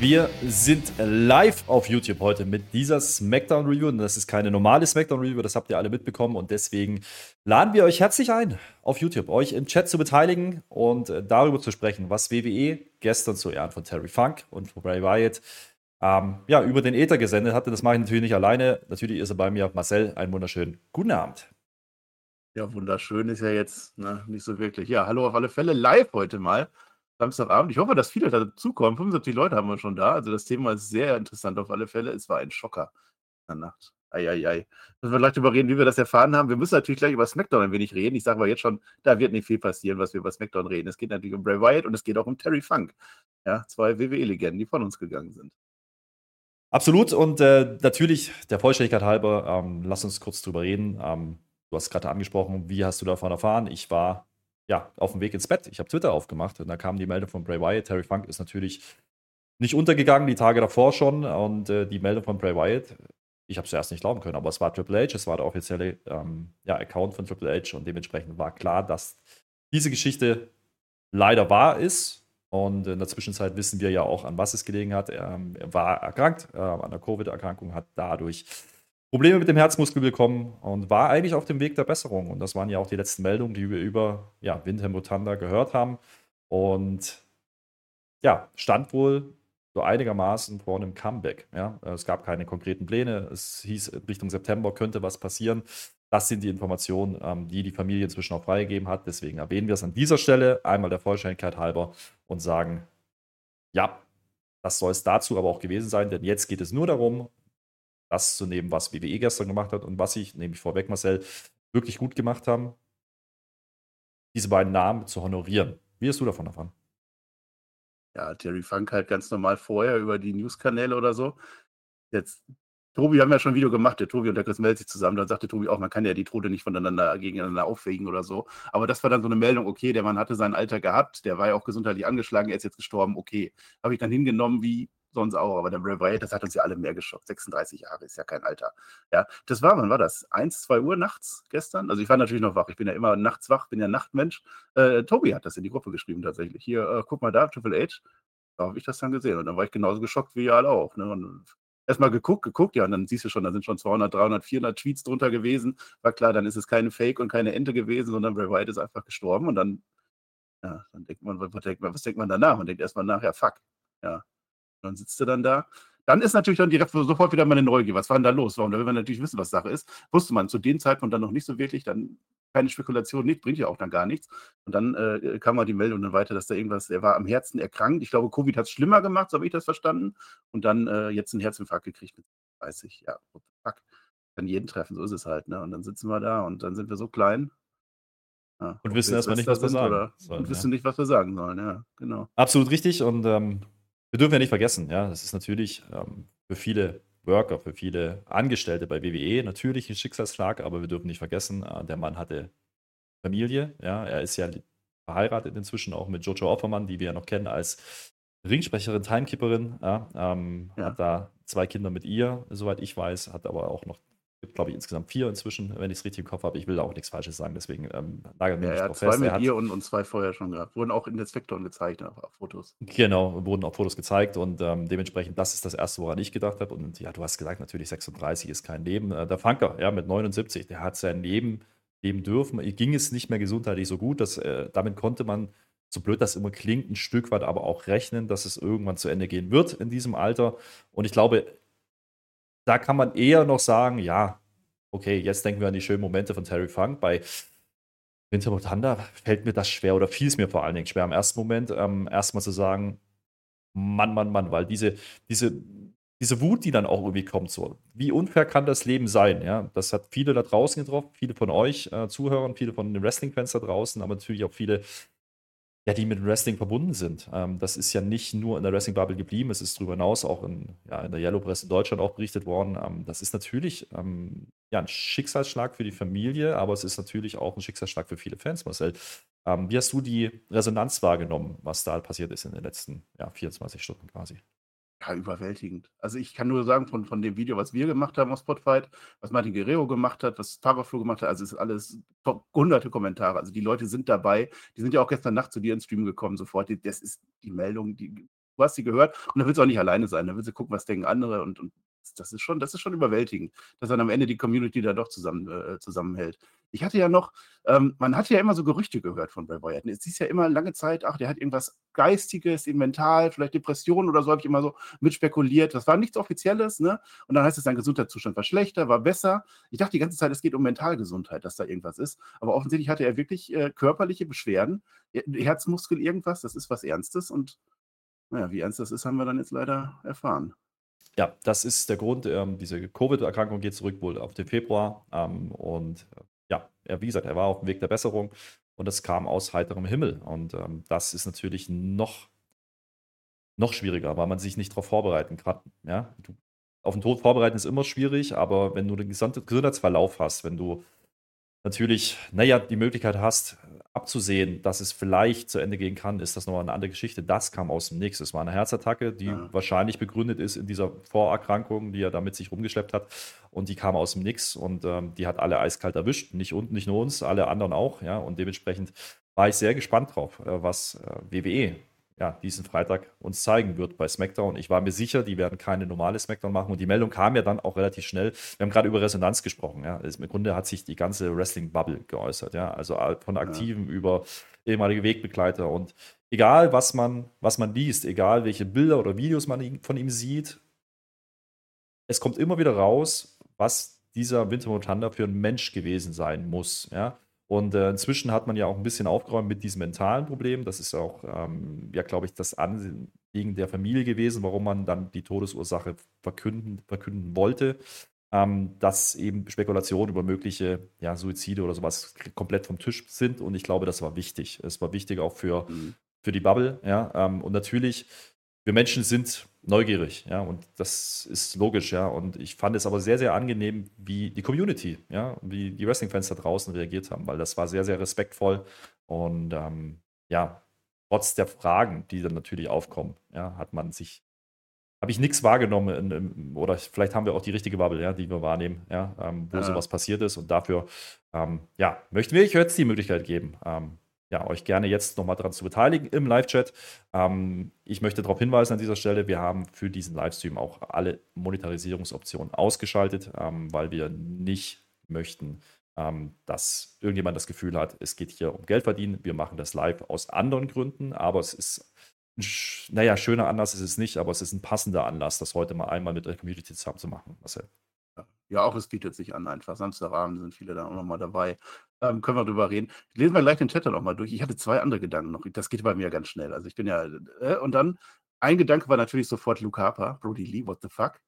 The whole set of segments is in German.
Wir sind live auf YouTube heute mit dieser Smackdown Review. Und das ist keine normale Smackdown Review, das habt ihr alle mitbekommen. Und deswegen laden wir euch herzlich ein, auf YouTube euch im Chat zu beteiligen und äh, darüber zu sprechen, was WWE gestern zu Ehren von Terry Funk und von Bray Wyatt ähm, ja, über den Äther gesendet hatte. Das mache ich natürlich nicht alleine. Natürlich ist er bei mir. Marcel, einen wunderschönen guten Abend. Ja, wunderschön ist ja jetzt ne, nicht so wirklich. Ja, hallo auf alle Fälle live heute mal. Samstagabend. Ich hoffe, dass viele dazukommen. 75 Leute haben wir schon da. Also das Thema ist sehr interessant auf alle Fälle. Es war ein Schocker in der Nacht. Eieiei. Müssen wir gleich darüber reden, wie wir das erfahren haben. Wir müssen natürlich gleich über SmackDown ein wenig reden. Ich sage aber jetzt schon, da wird nicht viel passieren, was wir über SmackDown reden. Es geht natürlich um Bray Wyatt und es geht auch um Terry Funk. Ja, zwei WWE-Legenden, die von uns gegangen sind. Absolut. Und äh, natürlich, der Vollständigkeit halber, ähm, lass uns kurz drüber reden. Ähm, du hast gerade angesprochen, wie hast du davon erfahren? Ich war ja, auf dem Weg ins Bett. Ich habe Twitter aufgemacht und da kam die Meldung von Bray Wyatt. Terry Funk ist natürlich nicht untergegangen, die Tage davor schon. Und äh, die Meldung von Bray Wyatt, ich habe es zuerst nicht glauben können, aber es war Triple H, es war der offizielle ähm, ja, Account von Triple H und dementsprechend war klar, dass diese Geschichte leider wahr ist. Und in der Zwischenzeit wissen wir ja auch, an was es gelegen hat. Ähm, er war erkrankt äh, an einer Covid-Erkrankung, hat dadurch Probleme mit dem Herzmuskel bekommen und war eigentlich auf dem Weg der Besserung. Und das waren ja auch die letzten Meldungen, die wir über ja, Windham Thunder gehört haben. Und ja, stand wohl so einigermaßen vor einem Comeback. Ja? Es gab keine konkreten Pläne. Es hieß, Richtung September könnte was passieren. Das sind die Informationen, ähm, die die Familie inzwischen auch freigegeben hat. Deswegen erwähnen wir es an dieser Stelle einmal der Vollständigkeit halber und sagen, ja, das soll es dazu aber auch gewesen sein, denn jetzt geht es nur darum, das zu nehmen, was WWE gestern gemacht hat und was ich, nehme ich vorweg, Marcel, wirklich gut gemacht haben, diese beiden Namen zu honorieren. Wie hast du davon erfahren? Ja, Terry Funk halt ganz normal vorher über die News-Kanäle oder so. Jetzt, Tobi haben ja schon ein Video gemacht, der Tobi und der Chris meldet sich zusammen. Da sagte Tobi auch, man kann ja die Tode nicht voneinander gegeneinander aufwägen oder so. Aber das war dann so eine Meldung, okay, der Mann hatte sein Alter gehabt, der war ja auch gesundheitlich angeschlagen, er ist jetzt gestorben, okay. Habe ich dann hingenommen, wie sonst auch, aber der Bray Wyatt, das hat uns ja alle mehr geschockt. 36 Jahre ist ja kein Alter. Ja, das war, wann war das? 1, 2 Uhr nachts gestern? Also ich war natürlich noch wach. Ich bin ja immer nachts wach, bin ja Nachtmensch. Äh, Tobi hat das in die Gruppe geschrieben tatsächlich. Hier, äh, guck mal da, Triple H. Da habe ich das dann gesehen und dann war ich genauso geschockt wie ihr alle auch. Ne? Und erstmal geguckt, geguckt, ja, und dann siehst du schon, da sind schon 200, 300, 400 Tweets drunter gewesen. War klar, dann ist es keine Fake und keine Ente gewesen, sondern Bray Wyatt ist einfach gestorben und dann, ja, dann denkt man, was denkt man, was denkt man danach? Man denkt erstmal nach, ja, fuck. Ja, dann sitzt du dann da. Dann ist natürlich dann direkt sofort wieder meine Neugier. Was war denn da los? Warum? Da will man natürlich wissen, was Sache ist. Wusste man zu dem Zeitpunkt dann noch nicht so wirklich. Dann keine Spekulation, nicht, bringt ja auch dann gar nichts. Und dann äh, kam mal die Meldung dann weiter, dass da irgendwas, er war am Herzen erkrankt. Ich glaube, Covid hat es schlimmer gemacht, so habe ich das verstanden. Und dann äh, jetzt einen Herzinfarkt gekriegt mit 30. Ja, fuck. Kann jeden treffen, so ist es halt. Ne? Und dann sitzen wir da und dann sind wir so klein. Ja, und wissen erstmal nicht, was wir sagen sollen. Und wissen ja. nicht, was wir sagen sollen, ja, genau. Absolut richtig. Und ähm, wir dürfen ja nicht vergessen, ja, das ist natürlich ähm, für viele Worker, für viele Angestellte bei WWE natürlich ein Schicksalsschlag, aber wir dürfen nicht vergessen, äh, der Mann hatte Familie, ja, er ist ja verheiratet inzwischen auch mit Jojo Oppermann, die wir ja noch kennen als Ringsprecherin, Timekeeperin, ja, ähm, ja. hat da zwei Kinder mit ihr, soweit ich weiß, hat aber auch noch gibt, glaube ich, insgesamt vier inzwischen, wenn ich es richtig im Kopf habe. Ich will da auch nichts Falsches sagen, deswegen ähm, nagel mir ja, nicht drauf zwei fest. mit ihr und, und zwei vorher schon gehabt. Wurden auch in den Spektoren gezeigt, auf Fotos. Genau, wurden auch Fotos gezeigt und ähm, dementsprechend, das ist das Erste, woran ich gedacht habe. Und ja, du hast gesagt, natürlich 36 ist kein Leben. Äh, der Funker, ja, mit 79, der hat sein Leben leben dürfen. Ging es nicht mehr gesundheitlich so gut, dass, äh, damit konnte man so blöd das immer klingt, ein Stück weit aber auch rechnen, dass es irgendwann zu Ende gehen wird in diesem Alter. Und ich glaube, da kann man eher noch sagen, ja, okay, jetzt denken wir an die schönen Momente von Terry Funk. Bei Winter Thunder fällt mir das schwer oder fiel es mir vor allen Dingen schwer im ersten Moment, ähm, erstmal zu sagen, Mann, Mann, Mann, weil diese, diese, diese Wut, die dann auch irgendwie kommt, so, wie unfair kann das Leben sein? Ja, das hat viele da draußen getroffen, viele von euch äh, Zuhörern, viele von den Wrestling-Fans da draußen, aber natürlich auch viele ja, die mit Wrestling verbunden sind. Ähm, das ist ja nicht nur in der Wrestling-Bubble geblieben, es ist darüber hinaus auch in, ja, in der Yellow Press in Deutschland auch berichtet worden. Ähm, das ist natürlich ähm, ja, ein Schicksalsschlag für die Familie, aber es ist natürlich auch ein Schicksalsschlag für viele Fans, Marcel. Ähm, wie hast du die Resonanz wahrgenommen, was da passiert ist in den letzten ja, 24 Stunden quasi? Ja, überwältigend. Also ich kann nur sagen, von, von dem Video, was wir gemacht haben aus Spotfight, was Martin Guerrero gemacht hat, was Taraflo gemacht hat, also es ist alles hunderte Kommentare. Also die Leute sind dabei. Die sind ja auch gestern Nacht zu dir ins Stream gekommen, sofort. Das ist die Meldung, die, du hast sie gehört und dann willst du auch nicht alleine sein. Dann willst du gucken, was denken andere und, und das ist schon, das ist schon überwältigend, dass dann am Ende die Community da doch zusammen, äh, zusammenhält. Ich hatte ja noch, ähm, man hatte ja immer so Gerüchte gehört von Bray Wyatt. Es ist ja immer lange Zeit, ach, der hat irgendwas Geistiges, mental, vielleicht Depressionen oder so, habe ich immer so mit spekuliert. Das war nichts Offizielles, ne? Und dann heißt es, sein Gesundheitszustand war schlechter, war besser. Ich dachte die ganze Zeit, es geht um Mentalgesundheit, dass da irgendwas ist. Aber offensichtlich hatte er wirklich äh, körperliche Beschwerden, Herzmuskel, irgendwas, das ist was Ernstes. Und naja, wie ernst das ist, haben wir dann jetzt leider erfahren. Ja, das ist der Grund. Ähm, diese Covid-Erkrankung geht zurück wohl auf den Februar. Ähm, und äh, ja, er, wie gesagt, er war auf dem Weg der Besserung und es kam aus heiterem Himmel. Und ähm, das ist natürlich noch, noch schwieriger, weil man sich nicht darauf vorbereiten kann. Ja? Du, auf den Tod vorbereiten ist immer schwierig, aber wenn du den gesamten Gesundheitsverlauf hast, wenn du natürlich, naja, die Möglichkeit hast, abzusehen, dass es vielleicht zu Ende gehen kann, ist das nochmal eine andere Geschichte. Das kam aus dem Nichts. Es war eine Herzattacke, die ja. wahrscheinlich begründet ist in dieser Vorerkrankung, die er damit sich rumgeschleppt hat. Und die kam aus dem Nix und ähm, die hat alle eiskalt erwischt. Nicht, und, nicht nur uns, alle anderen auch. Ja? Und dementsprechend war ich sehr gespannt drauf, äh, was äh, WWE ja, diesen Freitag uns zeigen wird bei SmackDown. Ich war mir sicher, die werden keine normale SmackDown machen. Und die Meldung kam ja dann auch relativ schnell. Wir haben gerade über Resonanz gesprochen. Ja. Im Grunde hat sich die ganze Wrestling-Bubble geäußert. Ja. Also von Aktiven ja. über ehemalige Wegbegleiter. Und egal, was man, was man liest, egal, welche Bilder oder Videos man von ihm sieht, es kommt immer wieder raus, was dieser Winter Thunder für ein Mensch gewesen sein muss. Ja. Und äh, inzwischen hat man ja auch ein bisschen aufgeräumt mit diesem mentalen Problem. Das ist auch, ähm, ja, glaube ich, das Anliegen der Familie gewesen, warum man dann die Todesursache verkünden, verkünden wollte. Ähm, dass eben Spekulationen über mögliche ja, Suizide oder sowas komplett vom Tisch sind. Und ich glaube, das war wichtig. Es war wichtig auch für, mhm. für die Bubble. Ja? Ähm, und natürlich, wir Menschen sind neugierig, ja, und das ist logisch, ja. Und ich fand es aber sehr, sehr angenehm, wie die Community, ja, wie die Wrestling-Fans da draußen reagiert haben, weil das war sehr, sehr respektvoll und ähm, ja, trotz der Fragen, die dann natürlich aufkommen, ja, hat man sich, habe ich nichts wahrgenommen in, oder vielleicht haben wir auch die richtige Bubble, ja, die wir wahrnehmen, ja, ähm, wo ja. sowas passiert ist und dafür, ähm, ja, möchten wir euch jetzt die Möglichkeit geben, ähm, ja, euch gerne jetzt nochmal daran zu beteiligen im Live-Chat. Ähm, ich möchte darauf hinweisen an dieser Stelle, wir haben für diesen Livestream auch alle Monetarisierungsoptionen ausgeschaltet, ähm, weil wir nicht möchten, ähm, dass irgendjemand das Gefühl hat, es geht hier um Geld verdienen. Wir machen das live aus anderen Gründen, aber es ist, naja, schöner Anlass ist es nicht, aber es ist ein passender Anlass, das heute mal einmal mit der Community zusammen zu machen, Marcel. Ja, auch es bietet sich an, einfach. Samstagabend sind viele da auch nochmal dabei. Ähm, können wir drüber reden. Lesen wir gleich den Chat dann auch mal durch. Ich hatte zwei andere Gedanken noch. Das geht bei mir ganz schnell. Also ich bin ja, äh, und dann, ein Gedanke war natürlich sofort Luke Harper, Brody Lee, what the fuck?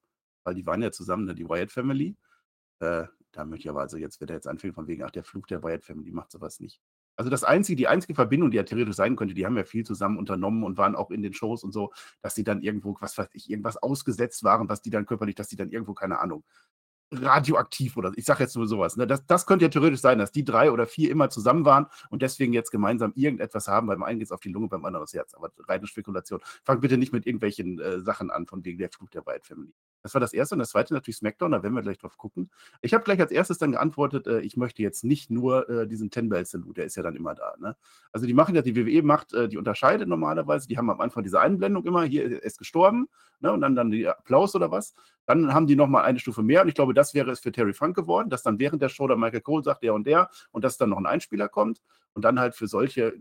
Weil die waren ja zusammen, ne, die Wyatt Family. Äh, da möchte ich aber, also jetzt wird er jetzt anfangen von wegen, ach, der Fluch der Wyatt Family macht sowas nicht. Also das einzige, die einzige Verbindung, die ja theoretisch sein könnte, die haben ja viel zusammen unternommen und waren auch in den Shows und so, dass sie dann irgendwo, was weiß ich, irgendwas ausgesetzt waren, was die dann körperlich, dass die dann irgendwo, keine Ahnung, radioaktiv oder ich sage jetzt nur sowas. Ne? Das, das könnte ja theoretisch sein, dass die drei oder vier immer zusammen waren und deswegen jetzt gemeinsam irgendetwas haben. Beim einen geht es auf die Lunge, beim anderen aufs Herz. Aber reine Spekulation. Fang bitte nicht mit irgendwelchen äh, Sachen an, von wegen der Flug der White Family. Das war das erste und das zweite natürlich SmackDown, da werden wir gleich drauf gucken. Ich habe gleich als erstes dann geantwortet, äh, ich möchte jetzt nicht nur äh, diesen Ten Bell Salute, der ist ja dann immer da. Ne? Also die machen ja, die WWE macht, äh, die unterscheidet normalerweise, die haben am Anfang diese Einblendung immer, hier ist gestorben, ne? und dann, dann die Applaus oder was. Dann haben die nochmal eine Stufe mehr und ich glaube, das wäre es für Terry Funk geworden, dass dann während der Show der Michael Cole sagt, der und der und dass dann noch ein Einspieler kommt und dann halt für solche äh,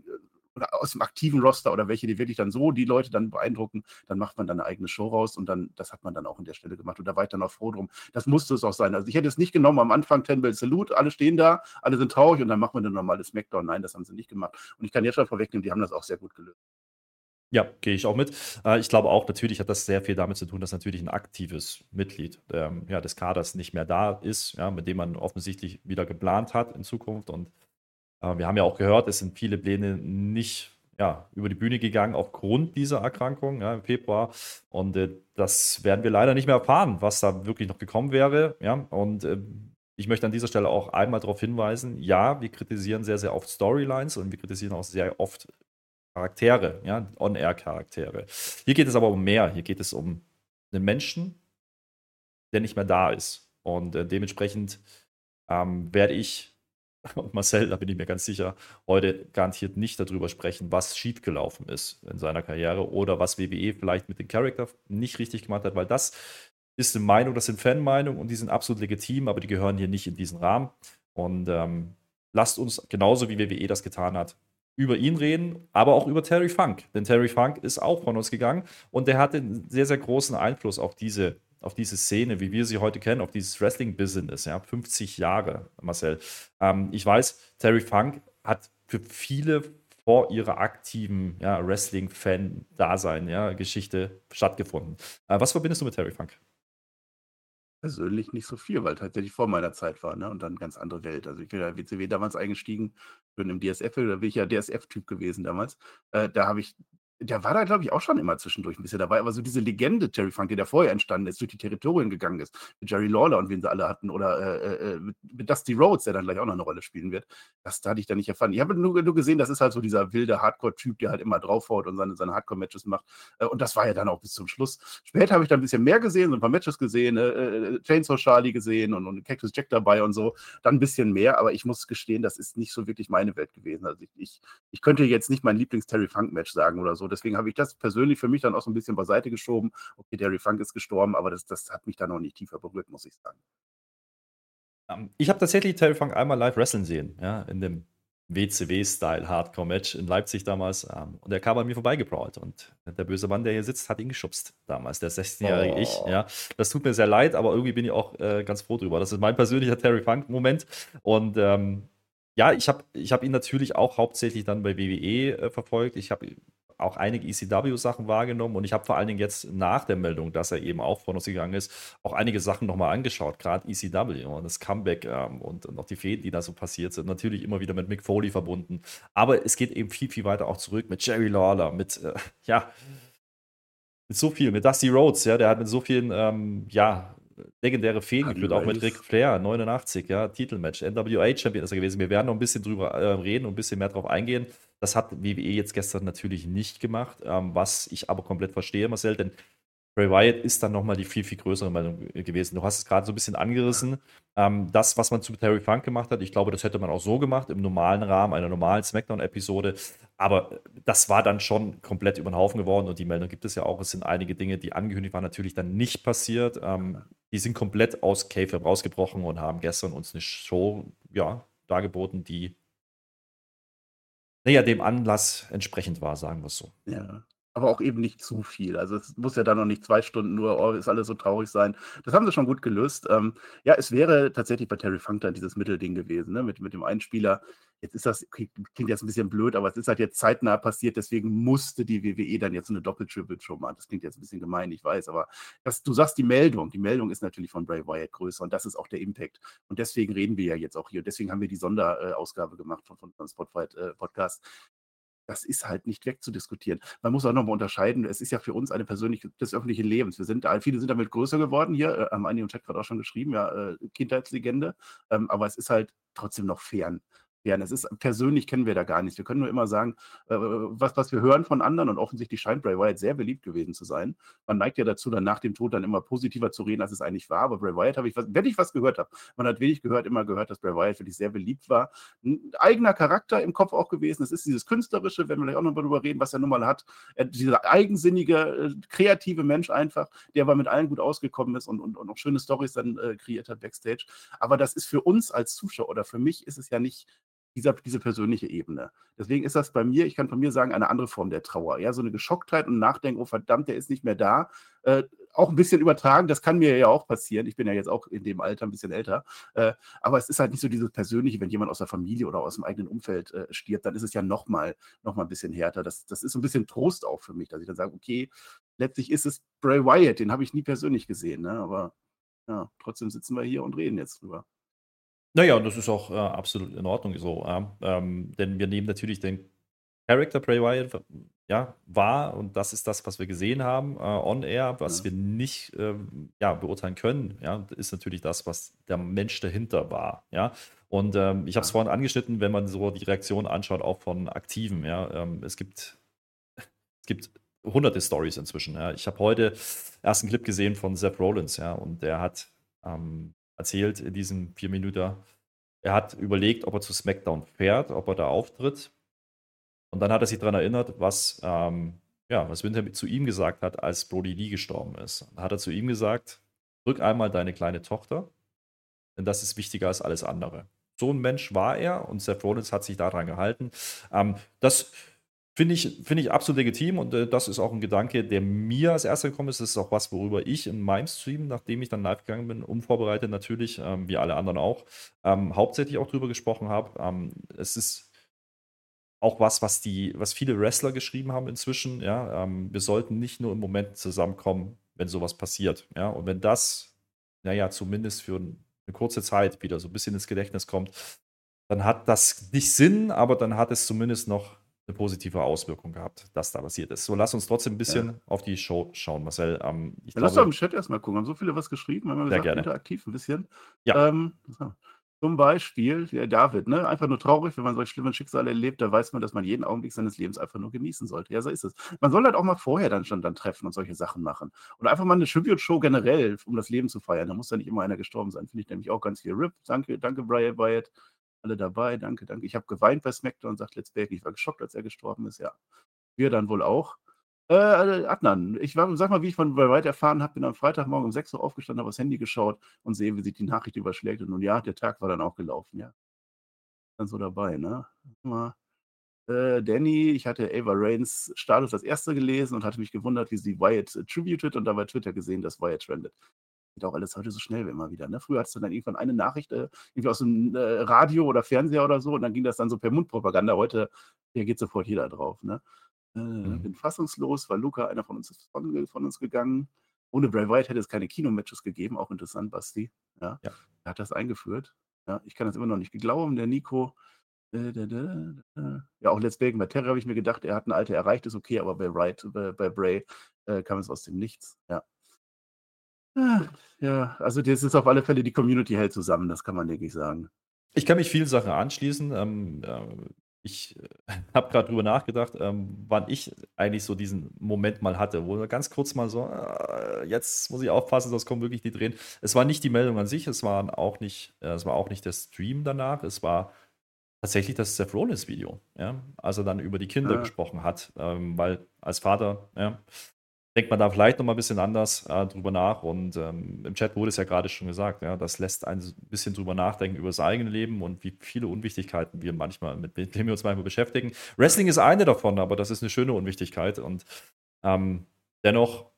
oder aus dem aktiven Roster oder welche, die wirklich dann so die Leute dann beeindrucken, dann macht man dann eine eigene Show raus und dann, das hat man dann auch an der Stelle gemacht und da war ich dann auch froh drum. Das musste es auch sein. Also ich hätte es nicht genommen am Anfang, Ten Bell Salute, alle stehen da, alle sind traurig und dann machen wir eine normale Smackdown. Nein, das haben sie nicht gemacht. Und ich kann jetzt schon vorwegnehmen, die haben das auch sehr gut gelöst. Ja, gehe ich auch mit. Äh, ich glaube auch, natürlich hat das sehr viel damit zu tun, dass natürlich ein aktives Mitglied ähm, ja, des Kaders nicht mehr da ist, ja, mit dem man offensichtlich wieder geplant hat in Zukunft. Und wir haben ja auch gehört, es sind viele Pläne nicht ja, über die Bühne gegangen aufgrund dieser Erkrankung ja, im Februar. Und äh, das werden wir leider nicht mehr erfahren, was da wirklich noch gekommen wäre. Ja, und äh, ich möchte an dieser Stelle auch einmal darauf hinweisen, ja, wir kritisieren sehr, sehr oft Storylines und wir kritisieren auch sehr oft Charaktere, ja, On-Air-Charaktere. Hier geht es aber um mehr. Hier geht es um einen Menschen, der nicht mehr da ist. Und äh, dementsprechend ähm, werde ich und Marcel, da bin ich mir ganz sicher, heute garantiert nicht darüber sprechen, was schiefgelaufen ist in seiner Karriere oder was WWE vielleicht mit dem Charakter nicht richtig gemacht hat, weil das ist eine Meinung, das sind Fanmeinungen und die sind absolut legitim, aber die gehören hier nicht in diesen Rahmen. Und ähm, lasst uns, genauso wie WWE das getan hat, über ihn reden, aber auch über Terry Funk. Denn Terry Funk ist auch von uns gegangen und der hatte einen sehr, sehr großen Einfluss auf diese, auf diese Szene, wie wir sie heute kennen, auf dieses Wrestling-Business. Ja, 50 Jahre, Marcel. Ähm, ich weiß, Terry Funk hat für viele vor ihrer aktiven ja, Wrestling-Fan-Dasein, ja, Geschichte stattgefunden. Äh, was verbindest du mit Terry Funk? Persönlich nicht so viel, weil tatsächlich vor meiner Zeit war, ne? Und dann ganz andere Welt. Also ich bin ja WCW damals eingestiegen, bin im DSF, da bin ich ja DSF-Typ gewesen damals. Äh, da habe ich der war da, glaube ich, auch schon immer zwischendurch ein bisschen dabei, aber so diese Legende Terry Funk, die da vorher entstanden ist, durch die Territorien gegangen ist, mit Jerry Lawler und wen sie alle hatten, oder äh, äh, äh, mit, Dusty Rhodes, der dann gleich auch noch eine Rolle spielen wird, das da hatte ich da nicht erfahren. Ich habe nur, nur, gesehen, das ist halt so dieser wilde Hardcore-Typ, der halt immer draufhaut und seine, seine Hardcore-Matches macht. Äh, und das war ja dann auch bis zum Schluss. Später habe ich dann ein bisschen mehr gesehen, so ein paar Matches gesehen, äh, äh, Chainsaw Charlie gesehen und, und Cactus Jack dabei und so. Dann ein bisschen mehr, aber ich muss gestehen, das ist nicht so wirklich meine Welt gewesen. Also ich, ich, ich könnte jetzt nicht mein Lieblings-Terry Funk-Match sagen oder so. Deswegen habe ich das persönlich für mich dann auch so ein bisschen beiseite geschoben. Okay, Terry Funk ist gestorben, aber das, das hat mich dann noch nicht tiefer berührt, muss ich sagen. Ähm, ich habe tatsächlich Terry Funk einmal live wrestlen sehen, ja, in dem WCW-Style Hardcore-Match in Leipzig damals. Ähm, und er kam bei mir vorbeigebraut. Und der böse Mann, der hier sitzt, hat ihn geschubst damals, der 16-jährige oh. ich. Ja. Das tut mir sehr leid, aber irgendwie bin ich auch äh, ganz froh drüber. Das ist mein persönlicher Terry Funk-Moment. Und ähm, ja, ich habe ich hab ihn natürlich auch hauptsächlich dann bei WWE äh, verfolgt. Ich habe auch einige ECW-Sachen wahrgenommen und ich habe vor allen Dingen jetzt nach der Meldung, dass er eben auch von uns gegangen ist, auch einige Sachen nochmal angeschaut, gerade ECW und das Comeback ähm, und, und auch die Fäden, die da so passiert sind. Natürlich immer wieder mit Mick Foley verbunden, aber es geht eben viel, viel weiter auch zurück mit Jerry Lawler, mit, äh, ja, mit so viel, mit Dusty Rhodes, ja, der hat mit so vielen, ähm, ja, legendäre Feen geführt, auch mit Ric Flair, 89, ja, Titelmatch, NWA-Champion ist er gewesen. Wir werden noch ein bisschen drüber äh, reden und ein bisschen mehr drauf eingehen. Das hat WWE jetzt gestern natürlich nicht gemacht, ähm, was ich aber komplett verstehe, Marcel, denn Bray Wyatt ist dann nochmal die viel, viel größere Meinung gewesen. Du hast es gerade so ein bisschen angerissen. Ähm, das, was man zu Terry Funk gemacht hat, ich glaube, das hätte man auch so gemacht, im normalen Rahmen einer normalen Smackdown-Episode. Aber das war dann schon komplett über den Haufen geworden und die Meldung gibt es ja auch. Es sind einige Dinge, die angekündigt waren, natürlich dann nicht passiert. Ähm, die sind komplett aus K-Fab rausgebrochen und haben gestern uns eine Show ja, dargeboten, die naja, dem Anlass entsprechend war, sagen wir es so. Ja. Aber auch eben nicht zu viel. Also es muss ja dann noch nicht zwei Stunden nur, oh, ist alles so traurig sein. Das haben sie schon gut gelöst. Ähm, ja, es wäre tatsächlich bei Terry Funk dann dieses Mittelding gewesen, ne? mit, mit dem Einspieler. Jetzt ist das, klingt jetzt ein bisschen blöd, aber es ist halt jetzt zeitnah passiert, deswegen musste die WWE dann jetzt eine Doppel-Triple-Show machen. Das klingt jetzt ein bisschen gemein, ich weiß, aber das, du sagst die Meldung. Die Meldung ist natürlich von Bray Wyatt größer und das ist auch der Impact. Und deswegen reden wir ja jetzt auch hier. Deswegen haben wir die Sonderausgabe gemacht von, von, Spotfight äh, Podcast, das ist halt nicht wegzudiskutieren. Man muss auch nochmal unterscheiden, es ist ja für uns eine persönliche, des öffentlichen Lebens. Wir sind, viele sind damit größer geworden hier, äh, haben einige im Chat gerade auch schon geschrieben, ja, äh, Kindheitslegende, ähm, aber es ist halt trotzdem noch fern werden. Es ist persönlich kennen wir da gar nichts. Wir können nur immer sagen, äh, was, was wir hören von anderen und offensichtlich scheint Bray Wyatt sehr beliebt gewesen zu sein. Man neigt ja dazu, dann nach dem Tod dann immer positiver zu reden, als es eigentlich war. Aber Bray Wyatt habe ich was, wenn ich was gehört habe, man hat wenig gehört, immer gehört, dass Bray Wyatt wirklich sehr beliebt war. Ein eigener Charakter im Kopf auch gewesen. Es ist dieses künstlerische, wenn wir gleich auch noch darüber reden, was er nun mal hat. Er, dieser eigensinnige, äh, kreative Mensch einfach, der aber mit allen gut ausgekommen ist und, und, und auch schöne Stories dann äh, kreiert hat backstage. Aber das ist für uns als Zuschauer oder für mich ist es ja nicht dieser, diese persönliche Ebene. Deswegen ist das bei mir, ich kann von mir sagen, eine andere Form der Trauer. Ja, so eine Geschocktheit und Nachdenken, oh verdammt, der ist nicht mehr da. Äh, auch ein bisschen übertragen, das kann mir ja auch passieren. Ich bin ja jetzt auch in dem Alter ein bisschen älter. Äh, aber es ist halt nicht so dieses Persönliche, wenn jemand aus der Familie oder aus dem eigenen Umfeld äh, stirbt, dann ist es ja nochmal noch mal ein bisschen härter. Das, das ist so ein bisschen Trost auch für mich, dass ich dann sage, okay, letztlich ist es Bray Wyatt, den habe ich nie persönlich gesehen. Ne? Aber ja, trotzdem sitzen wir hier und reden jetzt drüber. Naja, und das ist auch äh, absolut in Ordnung so. Ja. Ähm, denn wir nehmen natürlich den Character Bray Wyatt ja, war, und das ist das, was wir gesehen haben, äh, on air, was Ja. wir nicht ähm, ja, beurteilen können, ja, ist natürlich das, was der Mensch dahinter war, ja. Und ähm, ich habe es vorhin angeschnitten, wenn man so die Reaktion anschaut, auch von Aktiven, ja. Ähm, es gibt, es gibt hunderte Stories inzwischen, ja. Ich habe heute erst einen Clip gesehen von Seth Rollins, ja, und der hat ähm, erzählt in diesem vier Minuten, er hat überlegt, ob er zu SmackDown fährt, ob er da auftritt. Und dann hat er sich daran erinnert, was, ähm, ja, was Winter zu ihm gesagt hat, als Brody Lee gestorben ist. Da hat er zu ihm gesagt: Drück einmal deine kleine Tochter, denn das ist wichtiger als alles andere. So ein Mensch war er und Seth Rollins hat sich daran gehalten. Ähm, das finde ich, finde ich absolut legitim und äh, das ist auch ein Gedanke, der mir als erster gekommen ist. Das ist auch was, worüber ich in meinem Stream, nachdem ich dann live gegangen bin, unvorbereitet natürlich, ähm, wie alle anderen auch, ähm, hauptsächlich auch drüber gesprochen habe. Ähm, es ist auch was, was die, was viele Wrestler geschrieben haben inzwischen. Ja, ähm, wir sollten nicht nur im Moment zusammenkommen, wenn sowas passiert. Ja, und wenn das, naja, zumindest für eine kurze Zeit wieder so ein bisschen ins Gedächtnis kommt, dann hat das nicht Sinn, aber dann hat es zumindest noch eine positive Auswirkung gehabt, dass da passiert ist. So, lass uns trotzdem ein bisschen auf die Show schauen, Marcel. Ähm, ich Ja, lass doch glaube, im Chat erstmal gucken. Haben so viele was geschrieben, haben wir Sehr gesagt, gerne. interaktiv ein bisschen. Ja. Ähm, so. Zum Beispiel, der David, ne? Einfach nur traurig, wenn man solche schlimmen Schicksale erlebt, da weiß man, dass man jeden Augenblick seines Lebens einfach nur genießen sollte. Ja, so ist es. Man soll halt auch mal vorher dann schon dann treffen und solche Sachen machen. Oder einfach mal eine Tribute-Show generell, um das Leben zu feiern. Da muss ja nicht immer einer gestorben sein. Finde ich nämlich auch ganz viel RIP. Danke, danke, Brian Wyatt. Alle dabei, danke, danke. Ich habe geweint bei SmackDown, sagt Let's Back. Ich war geschockt, als er gestorben ist, ja. Wir dann wohl auch. Äh, Adnan, ich war, sag mal, wie ich von Wyatt erfahren habe, bin am Freitagmorgen um 6 Uhr aufgestanden, habe aufs Handy geschaut und sehe, wie sich die Nachricht überschlägt. Und nun ja, der Tag war dann auch gelaufen, ja. Dann so dabei, ne? Äh, Danny, ich hatte Ava Reigns Status als erster gelesen und hatte mich gewundert, wie sie Wyatt äh, und dabei Twitter gesehen, dass Wyatt trendet. Geht auch alles heute so schnell wie immer wieder. Ne? Früher hattest du dann irgendwann eine Nachricht, äh, irgendwie aus dem äh, Radio oder Fernseher oder so, und dann ging das dann so per Mundpropaganda. Heute reagiert sofort jeder drauf. Ne? Äh, Mhm. Bin fassungslos, weil Luca, einer von uns, ist von, von uns gegangen. Ohne Bray Wyatt hätte es keine Kinomatches gegeben, auch interessant, Basti. Ja. Ja. Er hat das eingeführt. Ja, ich kann das immer noch nicht glauben. Der Nico, äh, ja, auch Let's Bacon bei Terry habe ich mir gedacht, er hat ein Alter erreicht, ist okay, aber bei Wright, bei, bei Bray äh, kam es aus dem Nichts. Ja. Ah, Ja, also das ist auf alle Fälle, die Community hält zusammen, das kann man wirklich sagen. Ich kann mich vielen Sachen anschließen. Ähm, äh, ich äh, habe gerade drüber nachgedacht, ähm, wann ich eigentlich so diesen Moment mal hatte, wo ganz kurz mal so, äh, jetzt muss ich aufpassen, sonst kommen wirklich die Tränen. Es war nicht die Meldung an sich, es war auch nicht, äh, es war auch nicht der Stream danach, es war tatsächlich das Seth Rollins Video, ja, als er dann über die Kinder Ja. gesprochen hat, ähm, weil als Vater, ja, denkt man da vielleicht noch mal ein bisschen anders äh, drüber nach. Und ähm, im Chat wurde es ja gerade schon gesagt, ja, das lässt ein bisschen drüber nachdenken über das eigene Leben und wie viele Unwichtigkeiten wir manchmal, mit denen wir uns manchmal beschäftigen. Wrestling ist eine davon, aber das ist eine schöne Unwichtigkeit. Und ähm, dennoch,